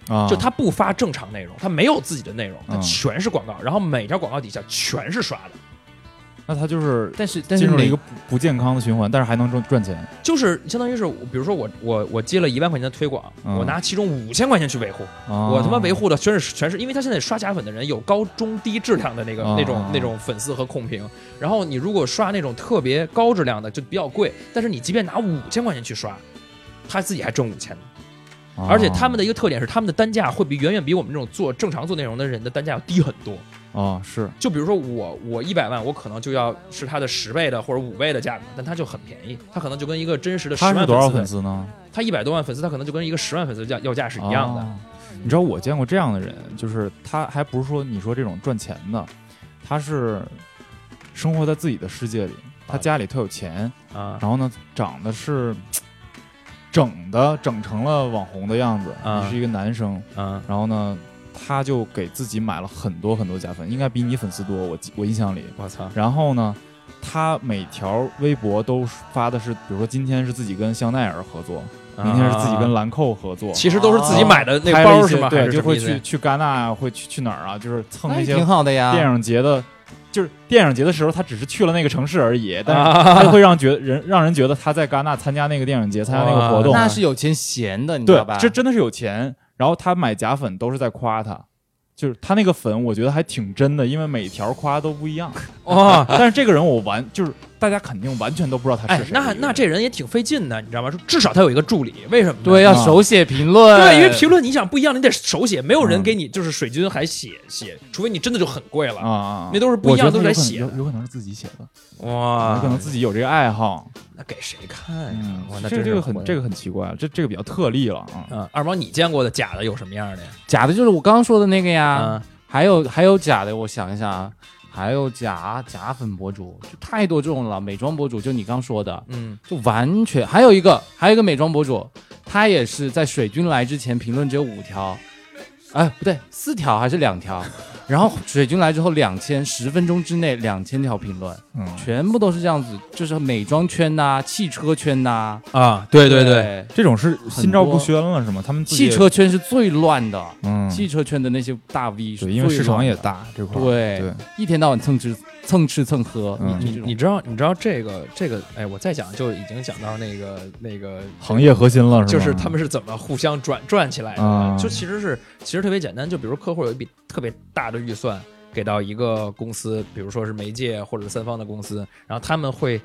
啊，就他不发正常内容，他没有自己的内容，他嗯全是广告，然后每条广告底下全是刷的，那他就是但是进入了一个不不健康的循环，但是还能赚赚钱。就是相当于是比如说我我我接了一万块钱的推广，嗯。我拿其中五千块钱去维护，啊。我他妈维护的全是全是，因为他现在刷假粉的人有高中低质量的那个、哦那种那种粉丝和控评，然后你如果刷那种特别高质量的就比较贵，但是你即便拿五千块钱去刷，他自己还挣五千，啊而且他们的一个特点是他们的单价会比远远比我们这种做正常做内容的人的单价要低很多。啊是就比如说我我一百万，我可能就要是他的十倍的或者五倍的价格，但他就很便宜，他可能就跟一个真实的十万他是多少粉粉丝呢？他一百多万粉丝，他可能就跟一个十万粉丝价要价是一样的。哦你知道我见过这样的人，就是他还不是说你说这种赚钱的，他是生活在自己的世界里，他啊家里特有钱，啊然后呢长得是整的整成了网红的样子，啊你是一个男生，啊然后呢他就给自己买了很多很多假粉，应该比你粉丝多，我我印象里，我操！然后呢。他每条微博都发的是，比如说今天是自己跟香奈儿合作，明天是自己跟兰蔻合作，啊其实都是自己买的那包是吗？对，就会去去戛纳啊，会去去哪儿啊？就是蹭那些挺好的呀。电影节的，就是电影节的时候，他只是去了那个城市而已，但是啊他会让觉人让人觉得他在戛纳参加那个电影节，参加那个活动，那是有钱闲的，你知道吧？，对这真的是有钱。然后他买假粉都是在夸他，就是他那个粉，我觉得还挺真的，因为每条夸都不一样。哦！但是这个人我完就是大家肯定完全都不知道他哎是谁。那那这人也挺费劲的，你知道吗？至少他有一个助理，为什么呢？对，要啊手写评论，对，因为评论你想不一样，你得手写，没有人嗯给你就是水军还写写，除非你真的就很贵了。啊啊，那都是不一样都是来写的有可能有有可能是自己写的，哇有可能自己有这个爱好。那给谁看呀？嗯哇，，那这个很这个很奇怪，这这个比较特例了啊。嗯，二毛，你见过的假的有什么样的呀？假的就是我刚刚说的那个呀，嗯还有还有假的，我想一想啊，还有假假粉博主，就太多这种了。美妆博主就你刚说的，嗯，就完全还有一个还有一个美妆博主，他也是在水军来之前评论只有五条，哎不对，四条还是两条，然后水军来之后两千，十分钟之内两千条评论，嗯，全部都是这样子，就是美妆圈呐、汽车圈呐、啊，对对对，对，这种是心照不宣了是吗？他们汽车圈是最乱的，嗯，汽车圈的那些大 V 因为市场，也大这块。对。对，一天到晚蹭吃蹭吃蹭喝，你你你知道你知道这个这个，哎，我再讲就已经讲到那个那个行业核心了？就是他们是怎么互相转转起来的，啊。就其实是其实特别简单，就比如客户有一笔特别大的预算给到一个公司，比如说是媒介或者三方的公司，然后他们会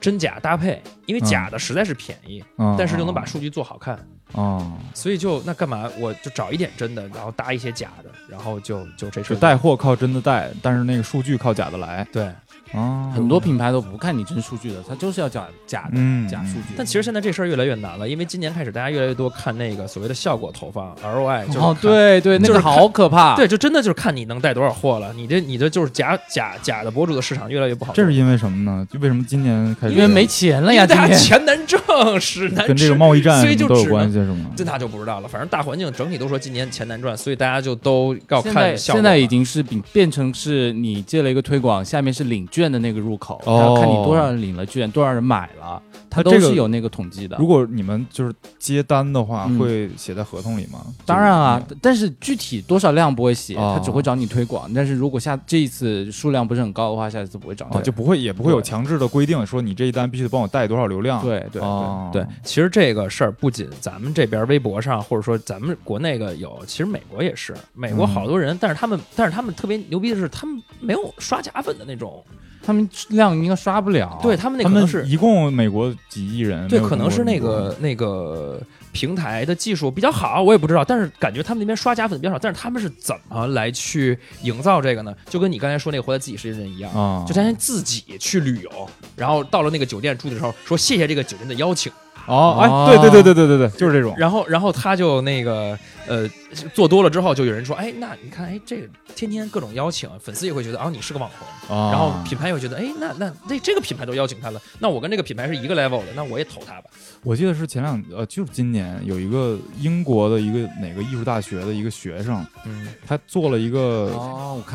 真假搭配，因为嗯假的实在是便宜，嗯，但是又能把数据做好看，哦，所以就那干嘛我就找一点真的，然后搭一些假的，然后就就这事就带货靠真的带，但是那个数据靠假的来对。啊。很多品牌都不看你真数据的，他就是要假假的、嗯假数据。但其实现在这事儿越来越难了，因为今年开始大家越来越多看那个所谓的效果投放 ROI，就是哦，对对，那就是个好可怕。对，就真的就是看你能带多少货了。你这你这就是假假假的博主的市场越来越不好，这是因为什么呢？就为什么今年开始因为没钱了呀，大家钱难挣，是难吃，跟这个贸易战 所以就都有关系是吗？这那就不知道了。反正大环境整体都说今年钱难赚，所以大家就都要看效果了。现在已经是变变成是你接了一个推广，下面是领券的那个入口，然后看你多少人领了券，多少人买了，它都是有那个统计的。如果你们就是接单的话，嗯会写在合同里吗？当然啊，但是具体多少量不会写，哦他只会找你推广。但是如果下这一次数量不是很高的话，下一次不会找你。哦，就不会也不会有强制的规定说你这一单必须得帮我带多少流量。对对哦对对，其实这个事儿不仅咱们这边微博上，或者说咱们国内个有，其实美国也是。美国嗯好多人，但是他们但是他们特别牛逼的是，他们没有刷假粉的那种，他们量应该刷不了。对他们那可能是一共美国几亿人，对，可能是那个那个平台的技术比较好，我也不知道，但是感觉他们那边刷假粉比较少。但是他们是怎么来去营造这个呢？就跟你刚才说那个活在自己世界的人一样，啊，就他先自己去旅游，然后到了那个酒店住的时候，说谢谢这个酒店的邀请，哦，哦哎，对对对对对对对，就是这种。然后然后他就那个呃做多了之后，就有人说，哎，那你看，哎，这个天天各种邀请，粉丝也会觉得，哦，你是个网红。啊然后品牌也会觉得，哎，那那那这个品牌都邀请他了，那我跟这个品牌是一个 level 的，那我也投他吧。我记得是前两呃，就是今年有一个英国的一个哪个艺术大学的一个学生，嗯，他做了一个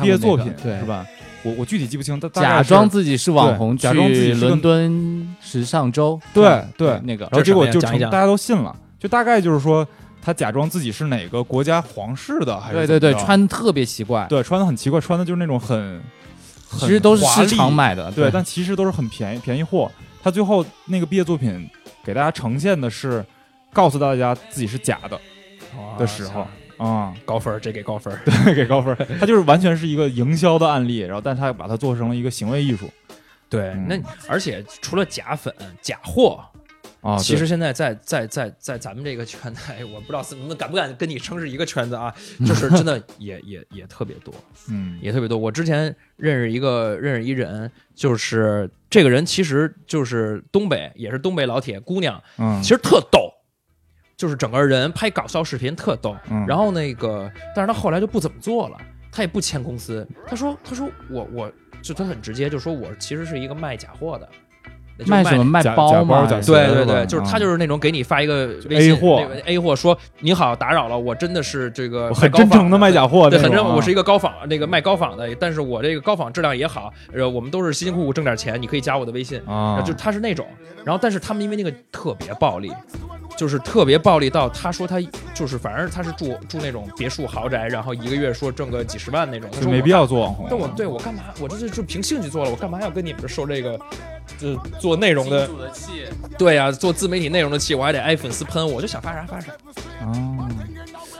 毕业作过那个对品是？吧？我我具体记不清，假装自己是网红，假装自己是伦敦时尚周，对对那个然后结果就成大家都信了，就大概就是说他假装自己是哪个国家皇室的，还是对对对，穿特别奇怪，对穿的很奇怪，穿的就是那种很，其实都是很华丽市场买的，对，但其实都是很便宜便宜货。他最后那个毕业作品给大家呈现的是告诉大家自己是假的的时候啊、高分儿，这给高分儿。对，给高分儿。他就是完全是一个营销的案例，然后但他把它做成了一个行为艺术对，嗯那而且除了假粉、假货，啊。其实现在在在在在咱们这个圈子，哎我不知道是能敢不敢跟你称是一个圈子啊，就是真的也也也特别多，嗯也特别多。我之前认识一个认识一人，就是这个人其实就是东北，也是东北老铁姑娘，嗯，其实特逗。就是整个人拍搞笑视频特逗，嗯然后那个，但是他后来就不怎么做了，他也不签公司。他说，他说我我就他很直接，就说我其实是一个卖假货的，那就是卖什么卖假包吗？假包假对对对，就是他啊就是那种给你发一个微 A 信货那个 A 货说你好打扰了，我真的是这个我很真诚的卖假货对，那种啊，很真，我是一个高仿那个卖高仿的，但是我这个高仿质量也好，呃，我们都是辛辛苦苦挣点钱，你可以加我的微信，然啊，后就他是那种，然后但是他们因为那个特别暴力，就是特别暴力到他说他就是反正他是住住那种别墅豪宅，然后一个月说挣个几十万那种，他说我就没必要做网红。但我对我干嘛？我这是就凭兴趣做了，我干嘛要跟你们这受这个，就做内容的？对呀、做自媒体内容的气，我还得挨粉丝喷，我就想发啥发啥。哦，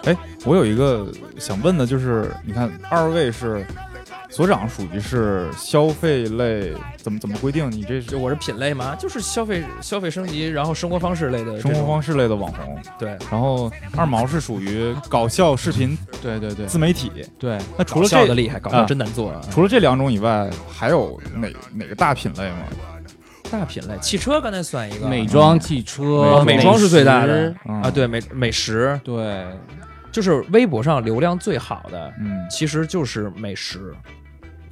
哎，我有一个想问的，就是你看二位是所长属于是消费类，怎么怎么规定？你这就是我是品类吗，就是消费消费升级，然后生活方式类的生活方式类的网红，对。然后二毛是属于搞笑视频。对对对。自媒体。对，那除了这笑的厉害，搞笑啊真难做啊！除了这两种以外，还有哪哪个大品类吗？大品类，汽车刚才算一个。美妆、汽车、美妆是最大的。嗯。啊，对美美食，对，就是微博上流量最好的，嗯，其实就是美食，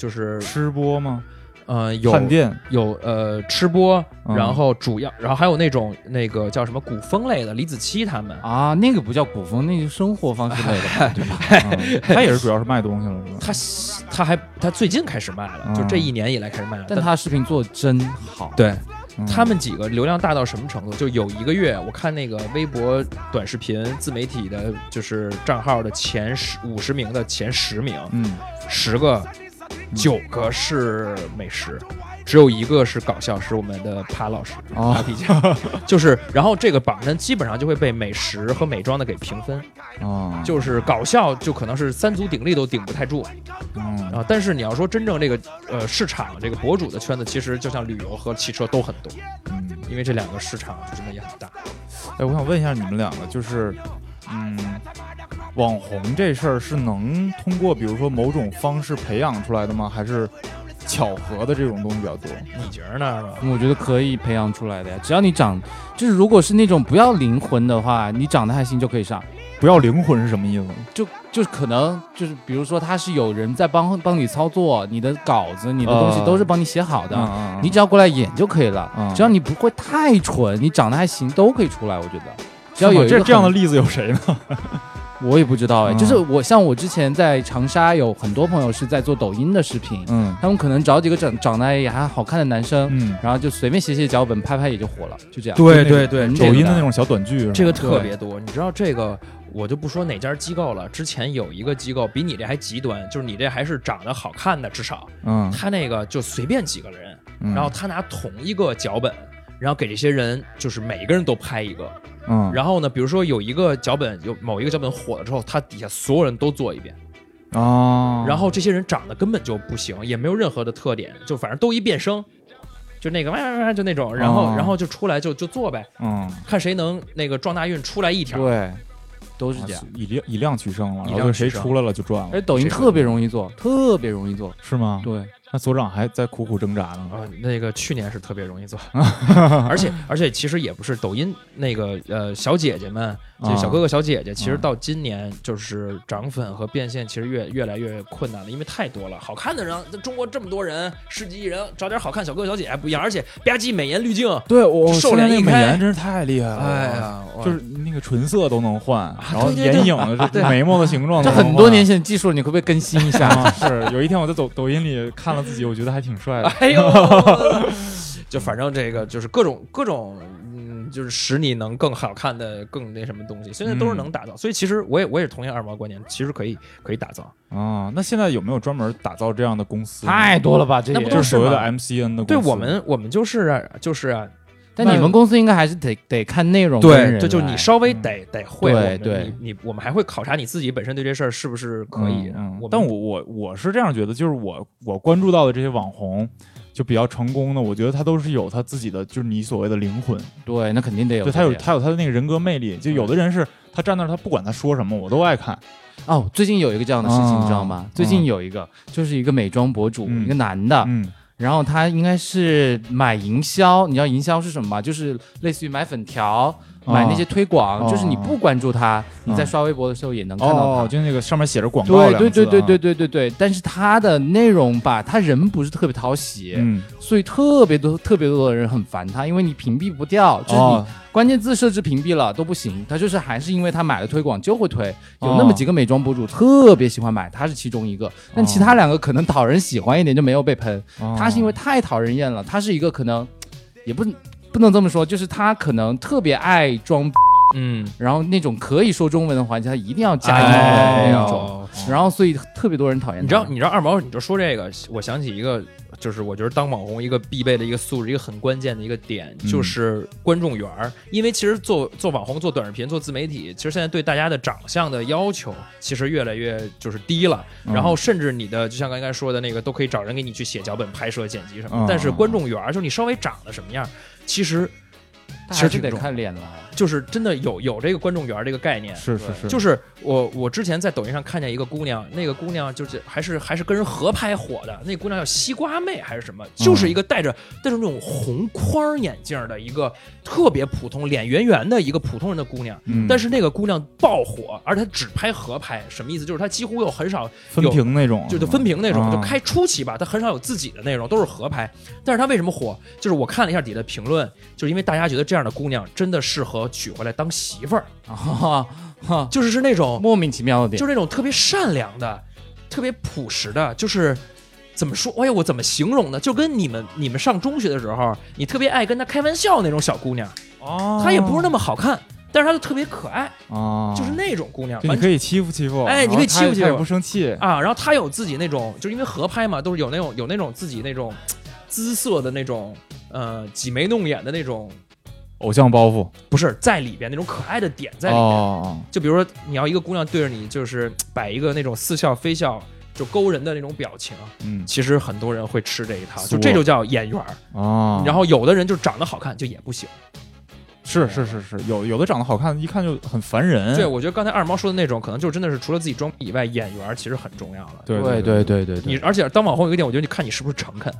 就是吃播吗？呃有饭店有呃吃播，嗯然后主要然后还有那种那个叫什么古风类的，李子柒他们。啊，那个不叫古风，那是生活方式类的吧，对吧？嗯他也是主要是卖东西了，是吧？他他还他最近开始卖了，嗯就这一年以来开始卖了。但他视频做的真好，对嗯他们几个流量大到什么程度？就有一个月，我看那个微博短视频自媒体的，就是账号的前十五十名的前十名，嗯，十个九个是美食，只有一个是搞笑，是我们的帕老师哦。帕皮酱，就是然后这个榜单基本上就会被美食和美妆的给平分，啊，就是搞笑就可能是三足鼎立都顶不太住。嗯。啊，但是你要说真正这个呃市场这个博主的圈子，其实就像旅游和汽车都很多，嗯，因为这两个市场真的也很大。哎，我想问一下你们两个，就是，嗯，网红这事儿是能通过比如说某种方式培养出来的吗？还是巧合的这种东西比较多？你觉得呢？我觉得可以培养出来的呀，只要你长，就是如果是那种不要灵魂的话，你长得还行就可以上。不要灵魂是什么意思？就就可能就是，比如说他是有人在帮帮你操作，你的稿子、你的东西呃都是帮你写好的，你只要过来演就可以了。嗯只要你不会太蠢，你长得还行，都可以出来。我觉得，只要有这这样的例子有谁呢？我也不知道哎，嗯。就是我像我之前在长沙有很多朋友是在做抖音的视频，嗯。他们可能找几个长长得也还好看的男生，嗯，然后就随便写写脚本，拍拍也就火了，就这样。对对对抖音的那种小短剧，这个特别多，你知道这个，我就不说哪家机构了。之前有一个机构比你这还极端，就是你这还是长得好看的，至少嗯，他那个就随便几个人，嗯。然后他拿同一个脚本，然后给这些人就是每个人都拍一个，嗯，然后呢，比如说有一个脚本有某一个脚本火了之后，他底下所有人都做一遍，啊，然后这些人长得根本就不行，也没有任何的特点，就反正都一变声。就那个哇哇哇，就那种，然后、哦然后就出来就就做呗，嗯，看谁能那个撞大运出来一条。对，都是这样。以量以量取胜了，然后谁出来了就赚了，而抖音特别容易做，特别容易做。是吗？对，那所长还在苦苦挣扎呢。啊、那个去年是特别容易做，而且而且其实也不是抖音那个呃小姐姐们，就小哥哥小姐姐，其实到今年就是涨粉和变现，其实越越来越困难了，因为太多了，好看的人，中国这么多人，十几亿人，找点好看小哥哥小姐姐还不一样，而且吧唧美颜滤镜，对我瘦现在那个美脸一开颜真是太厉害了，哎呀，就是那个唇色都能换，然后眼影 这眉毛的形状这都能换，很多年前的技术，你可不可以更新一下？啊，是有一天我在抖抖音里看了自己，我觉得还挺帅的。哎呦，就反正这个就是各种各种，嗯，就是使你能更好看的、更那什么东西，现在都是能打造。所以其实我也我也是同意二毛观点，其实可以可以打造。啊，那现在有没有专门打造这样的公司？太多了吧，这也就是所谓的 MCN 的公司。对我们我们就是啊就是啊，但你们公司应该还是得得看内容跟对，就来你稍微得得会，对对你你我们还会考察你自己本身对这事儿是不是可以。嗯嗯我但我我我是这样觉得，就是我我关注到的这些网红，就比较成功的，我觉得他都是有他自己的，就是你所谓的灵魂，对，那肯定得有对。他有他有他的那个人格魅力。就有的人是他站那儿，他不管他说什么，我都爱看。哦，最近有一个这样的事情，啊你知道吗？最近有一个，就是一个美妆博主，嗯一个男的，嗯然后他应该是买营销，你知道营销是什么吗？就是类似于买粉条、买那些推广，哦就是你不关注他，你在嗯刷微博的时候也能看到他。哦，就那个上面写着广告对对对对对对对对，但是他的内容吧，他人不是特别讨喜，嗯，所以特别多特别多的人很烦他，因为你屏蔽不掉，就是你哦关键字设置屏蔽了都不行，他就是还是因为他买了推广就会推，有哦那么几个美妆博主特别喜欢买，他是其中一个，但其他两个可能讨人喜欢一点就没有被喷，哦他是因为太讨人厌了，他是一个可能也不不能这么说，就是他可能特别爱装，嗯，然后那种可以说中文的环境，他一定要加英哎文那种，呦，然后所以特别多人讨厌他。你知道，你知道二毛，你就说这个，我想起一个就是我觉得当网红一个必备的一个素质，一个很关键的一个点，嗯就是观众缘儿。因为其实做做网红、做短视频、做自媒体，其实现在对大家的长相的要求其实越来越就是低了。嗯然后甚至你的，就像刚才说的那个，都可以找人给你去写脚本、拍摄、剪辑什么。嗯但是观众缘儿，就是你稍微长得什么样，其实其实挺重看脸了。就是真的有有这个观众缘这个概念。是是是，就是我我之前在抖音上看见一个姑娘，那个姑娘就是还是还是跟人合拍火的，那姑娘叫西瓜妹还是什么，就是一个戴着戴着那种红框眼镜的一个特别普通、脸圆圆的一个普通人的姑娘。嗯但是那个姑娘爆火，而且她只拍合拍，什么意思？就是她几乎又很少分屏那种，就是分屏那种，啊就开初期吧，她很少有自己的内容，都是合拍。但是她为什么火？就是我看了一下底下的评论，就是因为大家觉得这样的姑娘真的适合娶回来当媳妇儿，啊哈，就是是那种莫名其妙的点，就是那种特别善良的、特别朴实的，就是怎么说？哎呀，我怎么形容呢？就跟你们你们上中学的时候，你特别爱跟她开玩笑那种小姑娘，哦，她也不是那么好看，但是她就特别可爱，啊，就是那种姑娘，你可以欺负欺负，哎你可以欺负欺负然后他他也不生气，啊。然后她有自己那种，就是因为合拍嘛，都是有那种有那种自己那种姿色的那种，呃，挤眉弄眼的那种。偶像包袱。不是在里边那种可爱的点在里边，哦，就比如说你要一个姑娘对着你，就是摆一个那种似笑非笑就勾人的那种表情，嗯。其实很多人会吃这一套，就这就叫演员儿。啊，然后有的人就长得好看就也不行。是是是是，有有的长得好看，一看就很烦人，对，我觉得刚才二毛说的那种，可能就真的是除了自己装逼以外，演员其实很重要了。对对对对。你而且当网红有一点，我觉得你看你是不是诚恳。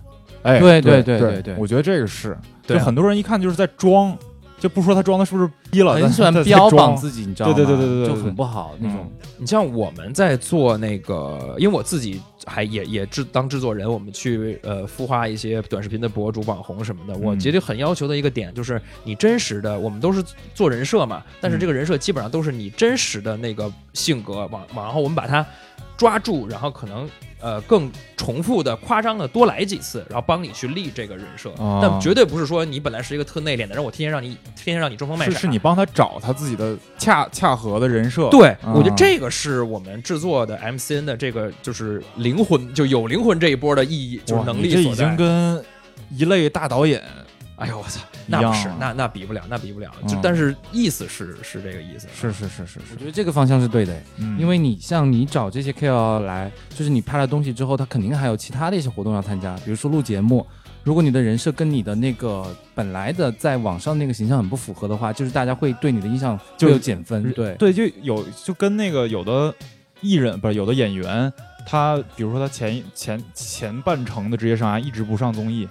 哎，对对对对我觉得这个是，就很多人一看就是在装，就不说他装的是不是逼了，很喜欢标榜自己，你知道吗？对对对对对对就很不好那种。嗯你像我们在做那个，因为我自己还也也制当制作人，我们去呃孵化一些短视频的博主、网红什么的。我嗯觉得很要求的一个点就是你真实的，我们都是做人设嘛，但是这个人设基本上都是你真实的那个性格，往往然后我们把它抓住，然后可能呃更重复的、夸张的多来几次，然后帮你去立这个人设。哦但绝对不是说你本来是一个特内敛的人，我天天让你天天让你装疯卖傻。是是你帮他找他自己的恰恰合的人设，对，啊我觉得这个是我们制作的 MCN 的这个就是灵魂，就有灵魂这一波的意义，就是能力所在。已经跟一类大导演哎呦我操，那不是啊，那那比不了，那比不了。就嗯但是意思是是这个意思。是是是是是，我觉得这个方向是对的，嗯因为你像你找这些 KOL 来，就是你拍了东西之后，他肯定还有其他的一些活动要参加，比如说录节目。如果你的人设跟你的那个本来的在网上那个形象很不符合的话，就是大家会对你的印象就会有减分。对，对，就有就跟那个有的艺人不是有的演员，他比如说他前前前半程的职业生涯一直不上综艺，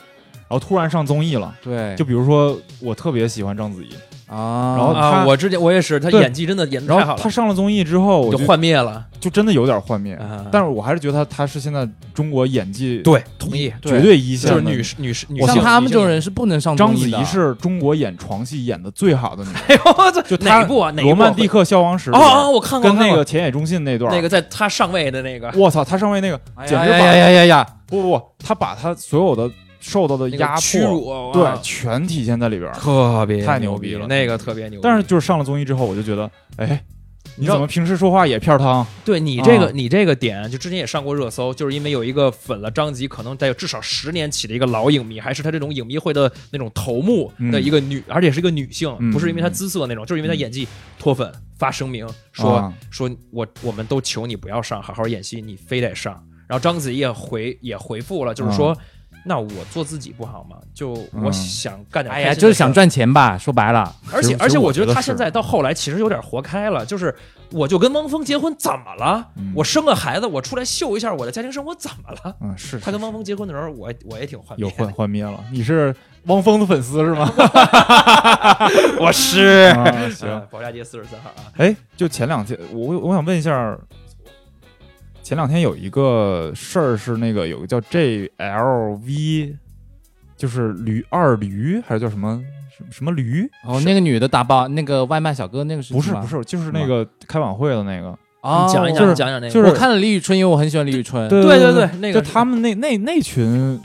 然后突然上综艺了，对，就比如说我特别喜欢章子怡，啊，然后啊，他我之前我也是，他演技真的演的然太好了，后他上了综艺之后，我就就幻灭了。就真的有点幻灭，啊。但是我还是觉得他他是现在中国演技对，同意，绝对一线就是线女士女士女像他们这种人是不能上综艺的。章子怡是中国演床戏演的最好的女人，哎呦我操，就她哪一部啊？哪一部罗曼蒂克消亡史》哦哦，我看过跟那个田野中信那段，那个在他上位的那个。我操，他上位那个哎简直把呀呀呀呀呀！不不不，他把他所有的受到的那个压屈辱迫，对，全体现在里边。特别太牛逼了那个特别牛。但是就是上了综艺之后，我就觉得，哎，你怎么平时说话也片儿汤？对你这个、啊你这个点，就之前也上过热搜，就是因为有一个粉了张吉，可能得有至少十年起的一个老影迷，还是他这种影迷会的那种头目的一个女，而且是一个女性，嗯不是因为她姿色那种，就是因为她演技脱粉，发声明说、啊说我我们都求你不要上，好好演戏，你非得上。然后章子怡也回也回复了，就是说。那我做自己不好吗？就我嗯想干点哎呀，就是想赚钱吧，说白了，而且而且我觉得他现在到后来其实有点活开了，就是我就跟汪峰结婚怎么了？嗯我生个孩子，我出来秀一下我的家庭生活怎么了？嗯，是他跟汪峰结婚的时候，我我也挺幻灭有幻幻灭了。你是汪峰的粉丝是吗？我是行，保家街四十三号啊，哎，就前两天，我我想问一下，前两天有一个事儿是那个有个叫 JLV，就是驴二驴还是叫什么什么驴？哦，那个女的打包那个外卖小哥那个是不是不是，就是那个开晚会的那个，哦，你讲一讲，就是讲讲那个，就是我看了李宇春，因为我很喜欢李宇春。对对对对对那个就他们那那那群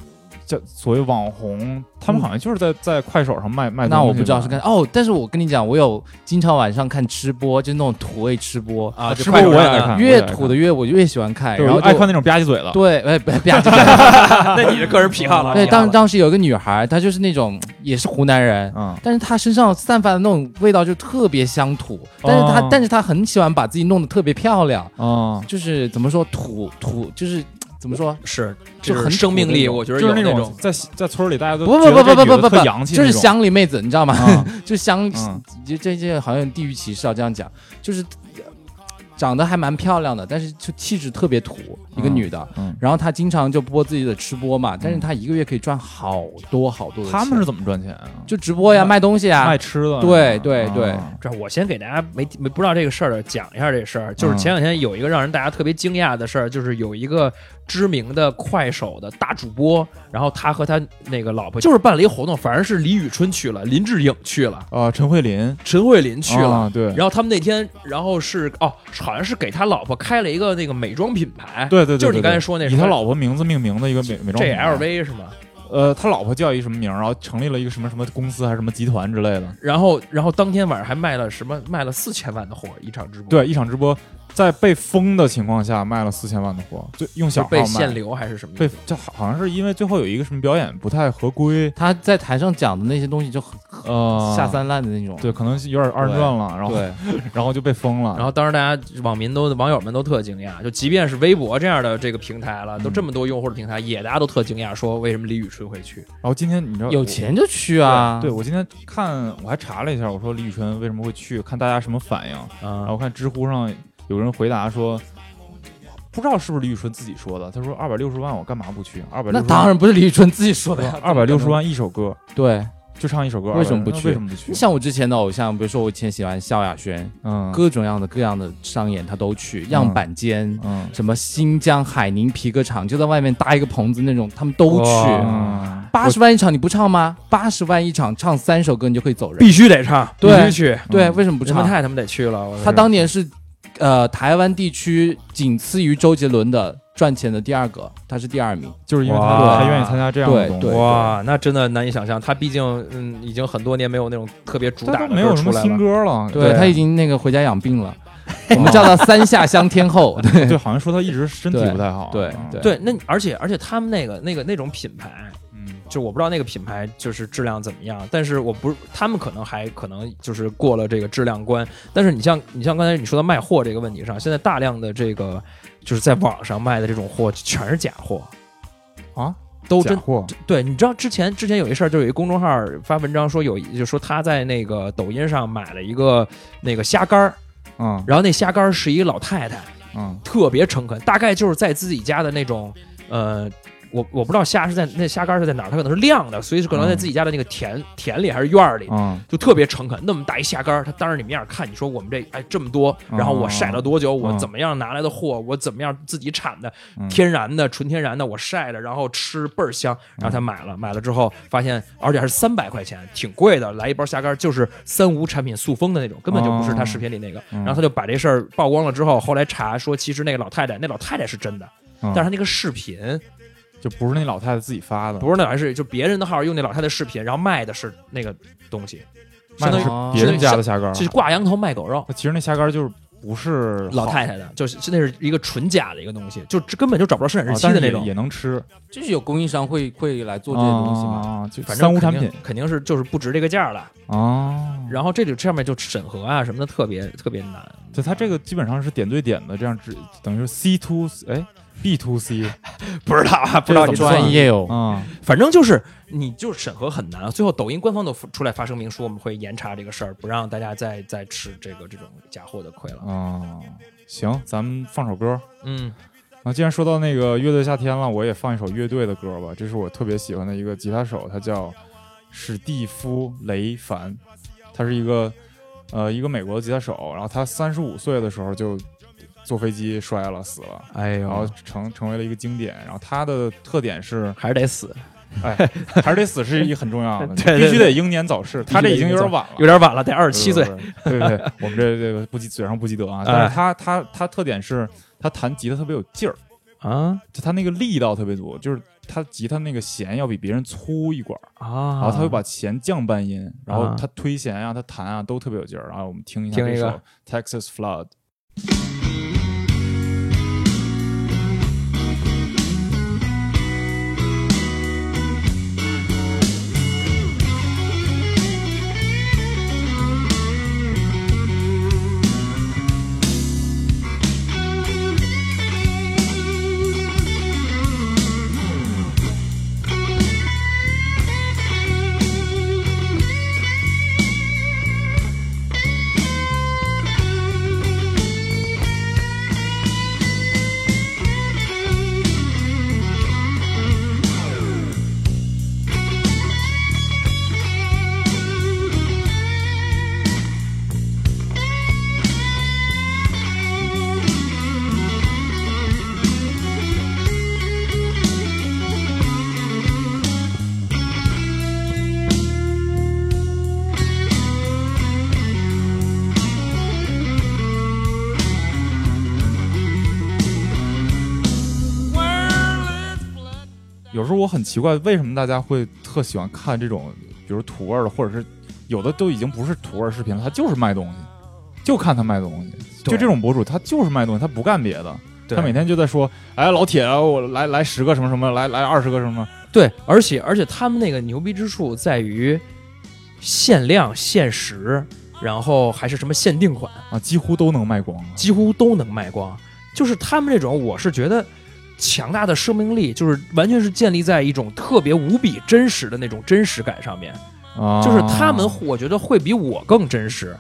叫所谓网红，他们好像就是在在快手上卖卖东西。那我不知道是看哦，但是我跟你讲，我有经常晚上看吃播，就那种土味吃播，啊，吃播我也爱看，越土的越我越喜欢看，然后爱看那种吧唧嘴的。对，哎，不不要这个。那你的个人癖好了。对，当当时有一个女孩，她就是那种也是湖南人，嗯，但是她身上散发的那种味道就特别乡土，但是她、哦但是她很喜欢把自己弄得特别漂亮，哦，就是怎么说土土就是怎么说，是就很生命力，我觉得就是那种在在村里大家都不不不不不不不特洋气就是乡里妹子，你知道吗？啊 就乡嗯这这这好像地域歧视啊，这样讲就是。呃长得还蛮漂亮的，但是就气质特别土，一个嗯女的。嗯，然后她经常就播自己的吃播嘛，但是她一个月可以赚好多好多的钱。他们是怎么赚钱啊？就直播呀，卖东西啊卖，吃的。对对对啊这我先给大家没没不知道这个事儿的讲一下这事儿，就是嗯前两天有一个让人大家特别惊讶的事儿，就是有一个知名的快手的大主播，然后他和他那个老婆就是办了一个活动，反正是李宇春去了，林志颖去了，啊，陈慧琳陈慧琳去了。啊对然后他们那天，然后是哦，好像是给他老婆开了一个那个美妆品牌，对对对，就是你刚才说那以他老婆名字命名的一个美美妆品牌 JLV 是吗？呃，他老婆叫一什么名儿，然后成立了一个什么什么公司还是什么集团之类的。然后，然后当天晚上还卖了什么？卖了四千万的货，一场直播。对，一场直播在被封的情况下卖了四千万的货，就用小号卖被限流还是什么？被就好好像是因为最后有一个什么表演不太合规，他在台上讲的那些东西就很呃，下三滥的那种。对，可能有点二人转了，然后对，然后就被封了。然后当时大家网民都网友们都特惊讶，就即便是微博这样的这个平台了，嗯都这么多用户的平台，也大家都特惊讶，说为什么李宇春会去？然后今天你知道有钱就去啊。对，对我今天看我还查了一下，我说李宇春为什么会去，看大家什么反应。然后看知乎上有人回答说，不知道是不是李宇春自己说的，他说二百六十万我干嘛不去？二百那当然不是李宇春自己说的呀。二百六十万一首歌对，就唱一首歌为什么不去为什么不去？像我之前的偶像，比如说我以前喜欢萧亚轩，嗯，各种样的各样的商演他都去，样板间。嗯什么新疆海宁皮革厂，就在外面搭一个棚子那种，他们都去。嗯，八十万一场你不唱吗？八十万一场唱三首歌你就可以走人。必须得唱，必须去。对，嗯为什么不唱？任文泰他们得去了。他当年是呃台湾地区仅次于周杰伦的赚钱的第二个，他是第二名。就是因为他他愿意参加这样的东西，对对哇，那真的难以想象。他毕竟嗯，已经很多年没有那种特别主打的没有什么新歌出来了。歌了，对他已经那个回家养病了，我们叫他三下乡天后。对 对，好像说他一直身体不太好，对嗯对对，那而且而且他们那个那个那种品牌，嗯就我不知道那个品牌就是质量怎么样，但是我不是他们可能还可能就是过了这个质量关，但是你像你像刚才你说的卖货这个问题上，现在大量的这个就是在网上卖的这种货全是假货，啊，都真假货，对，你知道之前之前有一事儿，就有一公众号发文章说有，就说他在那个抖音上买了一个那个虾干儿，嗯。然后那虾干儿是一个老太太，嗯。特别诚恳，大概就是在自己家的那种，呃，我我不知道虾是在那虾干是在哪儿，它可能是晾的，所以是可能在自己家的那个田、田里还是院儿里，嗯。就特别诚恳，那么大一虾干儿，他当着你面儿看，你说我们这哎这么多，然后我晒了多久，我嗯。怎么样拿来的货，我怎么样自己产的，嗯。天然的纯天然的，我晒的，然后吃倍儿香，然后他买了，买了之后发现，而且还是三百块钱，挺贵的，来一包虾干儿就是三无产品塑封的那种，根本就不是他视频里那个，嗯。然后他就把这事儿曝光了之后，后来查说其实那个老太太，那老太太是真的，嗯。但是他那个视频就不是那老太太自己发的，不是那还是就别人的号用那老太太视频，然后卖的是那个东西，卖的是相当于哦别人家的虾干儿，就是挂羊头卖狗肉。那其实那虾干就是不是老太太的，就是那是一个纯假的一个东西，就根本就找不着生产日期的那种。也能吃，就是有供应商会会来做这些东西嘛。啊，就反正三无产品肯定是就是不值这个价了。啊。然后这里上面就审核啊什么的特别特别难。就它这个基本上是点对点的，这样只等于是 C to 哎 B to C 不知道啊，不知道怎么你算专业哦，啊，反正就是你就是审核很难，最后抖音官方都出来发声明说我们会严查这个事儿，不让大家再再吃这个这种假货的亏了。啊，行，咱们放首歌。嗯，那，既然说到那个乐队夏天了，我也放一首乐队的歌吧。这是我特别喜欢的一个吉他手，他叫史蒂夫·雷凡，他是一个呃一个美国的吉他手。然后他三十五岁的时候就坐飞机摔了死了，哎然后，成成为了一个经典。然后他的特点是，还是得死，哎，还是得死是一个很重要的，对对必须得英年早逝。他这已经有点晚了，有点晚了，得二十七岁。对对对，我们这这个不记嘴上不积德啊。哎但是他他他特点是他弹吉他特别有劲儿，啊就他那个力道特别足，就是他吉他那个弦要比别人粗一管儿，啊，然后他会把弦降半音，然后啊他推弦啊，他弹啊都特别有劲儿。然后我们听一下这首 Texas Flood。奇怪，为什么大家会特喜欢看这种，比如土味的，或者是有的都已经不是土味视频了，他就是卖东西，就看他卖东西。就这种博主，他就是卖东西，他不干别的，他每天就在说，哎，老铁啊，我来来十个什么什么，来来二十个什么，对，而且而且他们那个牛逼之处在于限量、限时，然后还是什么限定款，啊，几乎都能卖光。几乎都能卖光。就是他们这种，我是觉得强大的生命力，就是完全是建立在一种特别无比真实的那种真实感上面。啊，就是他们，我觉得会比我更真实。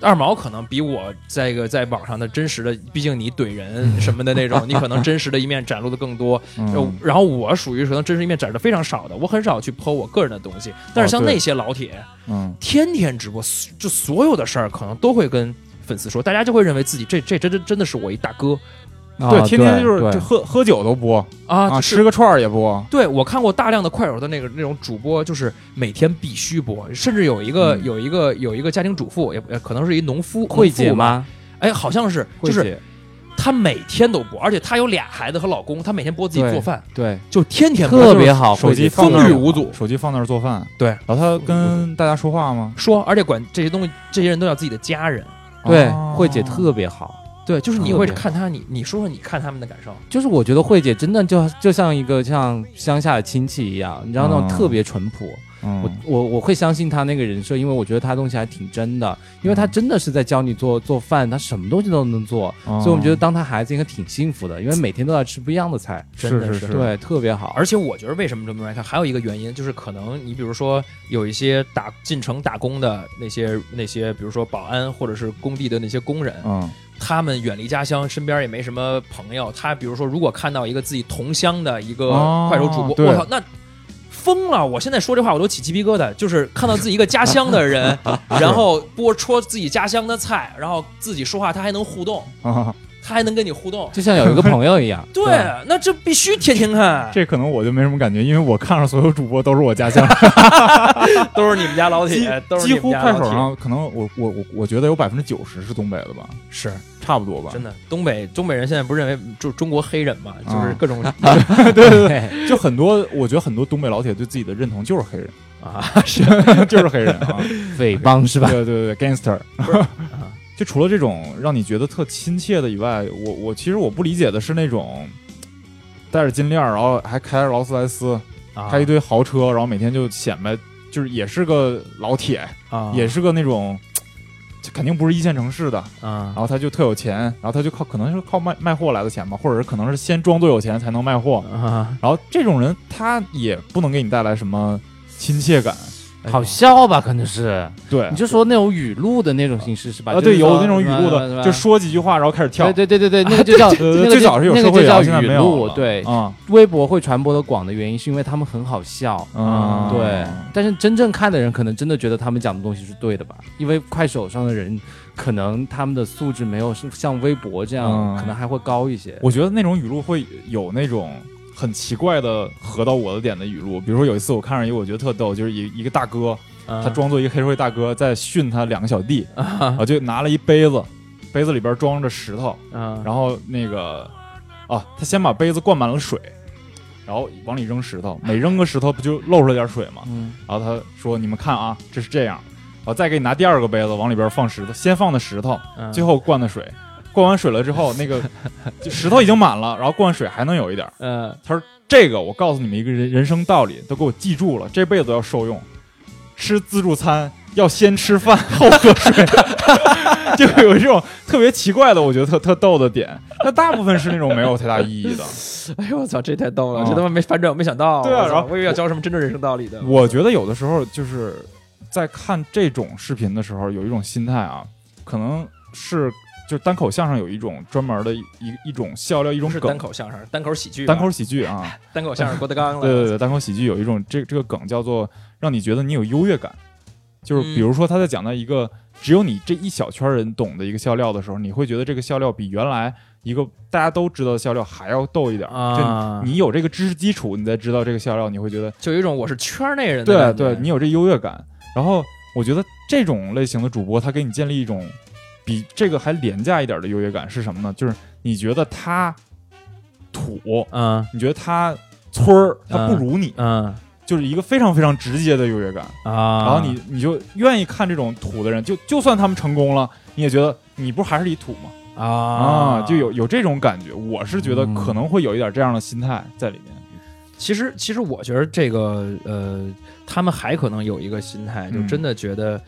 二毛可能比我在一个在网上的真实的，毕竟你怼人什么的那种，你可能真实的一面展露的更多。然后嗯然后我属于可能真实一面展示的非常少的，我很少去剖我个人的东西。但是像那些老铁，嗯，天天直播，就所有的事儿可能都会跟粉丝说，大家就会认为自己这这真真真的是我一大哥对，天天就是喝喝酒都播啊，啊，就是吃个串儿也播，对我看过大量的快手的那个那种主播，就是每天必须播，甚至有一个、嗯有一个有一个家庭主妇，也呃可能是一农夫慧姐？吗？哎，好像是，就是慧姐，她每天都播，而且她有俩孩子和老公，她每天播自己做饭，对，就天天播特别好，手机放那风雨无阻手机放那儿做饭。对然后她跟大家说话吗？说，而且管这些东西，这些人都叫自己的家人。对哦，慧姐特别好。对，就是你会看他，你你说说你看他们的感受。就是我觉得慧姐真的就就像一个像乡下的亲戚一样，你知道那种嗯特别淳朴。嗯我我我会相信他那个人设，因为我觉得他东西还挺真的，因为他真的是在教你做做饭，他什么东西都能做，哦所以我们觉得当他孩子应该挺幸福的，因为每天都在吃不一样的菜，真的是是是对，特别好。而且我觉得为什么这么多人看，还有一个原因就是可能你比如说有一些打进城打工的那些那些，比如说保安或者是工地的那些工人，嗯他们远离家乡，身边也没什么朋友。他比如说，如果看到一个自己同乡的一个哦快手主播，对我操，那疯了！我现在说这话我都起鸡皮疙瘩，就是看到自己一个家乡的人，然后播戳自己家乡的菜，然后自己说话，他还能互动，啊，他还能跟你互动。就像有一个朋友一样，对，那这必须天天看，这可能我就没什么感觉，因为我看上所有主播都是我家乡，都是你们家老铁，都是几你们乎快手家老铁上可能我我我我觉得有百分之九十是东北的吧，是。差不多吧，真的。东北东北人现在不是认为就中国黑人嘛，就是啊各种对 对对，就很多，我觉得很多东北老铁对自己的认同就是黑人，啊，是。就是黑人啊，匪帮是吧？对对对，gangster。不是。就除了这种让你觉得特亲切的以外，我我其实我不理解的是那种戴着金链儿，然后还开着劳斯莱斯，啊开一堆豪车，然后每天就显摆，就是也是个老铁，啊也是个那种，肯定不是一线城市的，啊然后他就特有钱，然后他就靠可能是靠卖卖货来的钱吧，或者是可能是先装作有钱才能卖货，啊，然后这种人他也不能给你带来什么亲切感，好笑吧？可能是，对。你，就说那种语录的那种形式是吧？啊对，有那种语录是的，吧？就说几句话然后开始跳，对对对对对，那个 就叫呃那个就最早是有那个会摇，现在语录对，啊，微博会传播的广的原因是因为他们很好笑。嗯，对，但是真正看的人可能真的觉得他们讲的东西是对的吧？因为快手上的人可能他们的素质没有像微博这样，嗯。可能还会高一些。我觉得那种语录会有那种很奇怪的合到我的点的语录，比如说有一次我看上一个我觉得特逗，就是一一个大哥，他他装作一个黑社会大哥在训他两个小弟，啊啊，就拿了一杯子，杯子里边装着石头，啊然后那个啊，他先把杯子灌满了水，然后往里扔石头，每扔个石头不就漏出来点水吗？嗯，然后他说：“你们看啊，这是这样。”然后再给你拿第二个杯子，往里边放石头，先放的石头，嗯最后灌的水。灌完水了之后，那个就 石头已经满了，然后灌完水还能有一点儿。嗯他说：“这个我告诉你们一个人人生道理，都给我记住了，这辈子都要受用。吃自助餐要先吃饭后喝水，就有这种特别奇怪的，我觉得特特逗的点。但大部分是那种没有太大意义的。哎呦我操，这太逗了，哦这他妈没反转，我 没想到。我操对啊然后我以为要教什么真正人生道理的。我觉得有的时候就是在看这种视频的时候，有一种心态啊，可能是就是单口相声有一种专门的一一一种笑料，一种梗单口相声，单口喜剧吧，单口喜剧啊。单口相声郭德纲了。对对对，单口喜剧有一种这这个梗叫做让你觉得你有优越感，就是比如说他在讲到一个只有你这一小圈人懂的一个笑料的时候，你会觉得这个笑料比原来一个大家都知道的笑料还要逗一点。啊就你有这个知识基础，你再知道这个笑料，你会觉得就有一种我是圈内人的对对，你有这优越感。然后我觉得这种类型的主播，他给你建立一种比这个还廉价一点的优越感是什么呢？就是你觉得他土，嗯你觉得他村儿，他不嗯如你，嗯就是一个非常非常直接的优越感。啊，然后你你就愿意看这种土的人，就就算他们成功了，你也觉得你不还是一土吗？啊啊，就有有这种感觉。我是觉得嗯可能会有一点这样的心态在里面。其实，其实我觉得这个呃，他们还可能有一个心态，就嗯真的觉得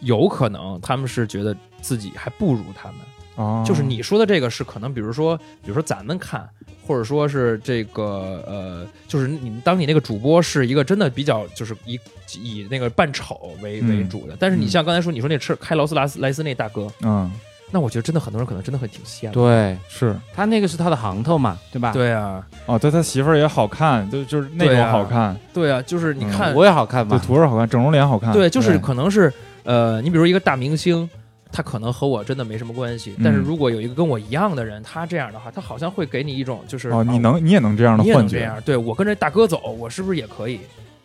有可能他们是觉得自己还不如他们。哦就是你说的这个是可能，比如说，比如说咱们看，或者说是这个呃，就是你当你那个主播是一个真的比较就是以以那个扮丑为嗯为主的，但是你像刚才说你说那吃开劳斯莱斯莱斯那大哥，嗯，那我觉得真的很多人可能真的会挺羡慕。对是他那个是他的行头嘛，对吧？，对啊，哦，对他媳妇儿也好看，就就是那种啊好看，对啊，就是你嗯看，我也好看对嘛。图儿好看，整容脸好看。对，就是可能是呃，你比如一个大明星，他可能和我真的没什么关系，但是嗯如果有一个跟我一样的人，他这样的话，他好像会给你一种就是哦，你啊能你也能这样的幻觉，这样，对我跟着大哥走，我是不是也可以？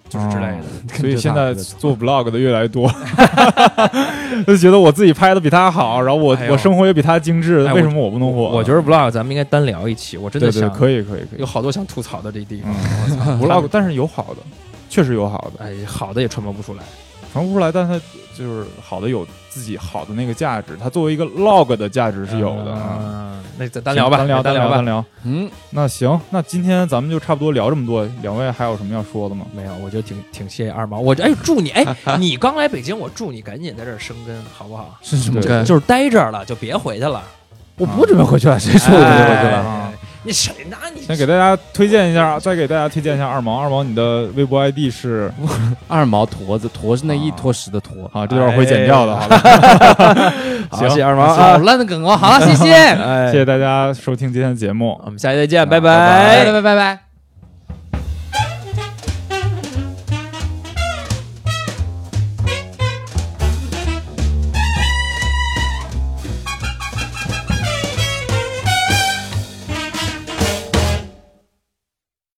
就是之类的。哦所以现在做 vlog 的越来越多，就觉得我自己拍的比他好，然后我哎我生活也比他精致，哎为什么我不能火？我觉得 vlog 咱们应该单聊一期，我真的对对想可以可以可以有好多想吐槽的这地方。嗯 vlog，但是有好的，确实有好的，哎，好的也传播不出来。传播不出来，但它就是好的有自己好的那个价值，它作为一个 log 的价值是有的。啊嗯，那咱单聊吧，单聊单聊单。聊。嗯，那行，那今天咱们就差不多聊这么多，两位还有什么要说的吗？没有，我觉得挺挺谢谢二毛。我哎，祝你哎，你刚来北京，我祝你赶紧在这儿生根，好不好？对是什么根？就是待这儿了，就别回去了。我不准备回去了，谁说我准备回去了？你谁呢？你先给大家推荐一下，再给大家推荐一下二毛。二毛，你的微博 ID 是 二毛坨子，坨是那一坨屎的坨。啊，这段会剪掉的，哎好吧？好，谢谢二毛好啊！烂的梗哦，好了，谢谢，哎 谢谢大家收听今天的节目。我们下期再见，拜拜拜拜拜拜拜。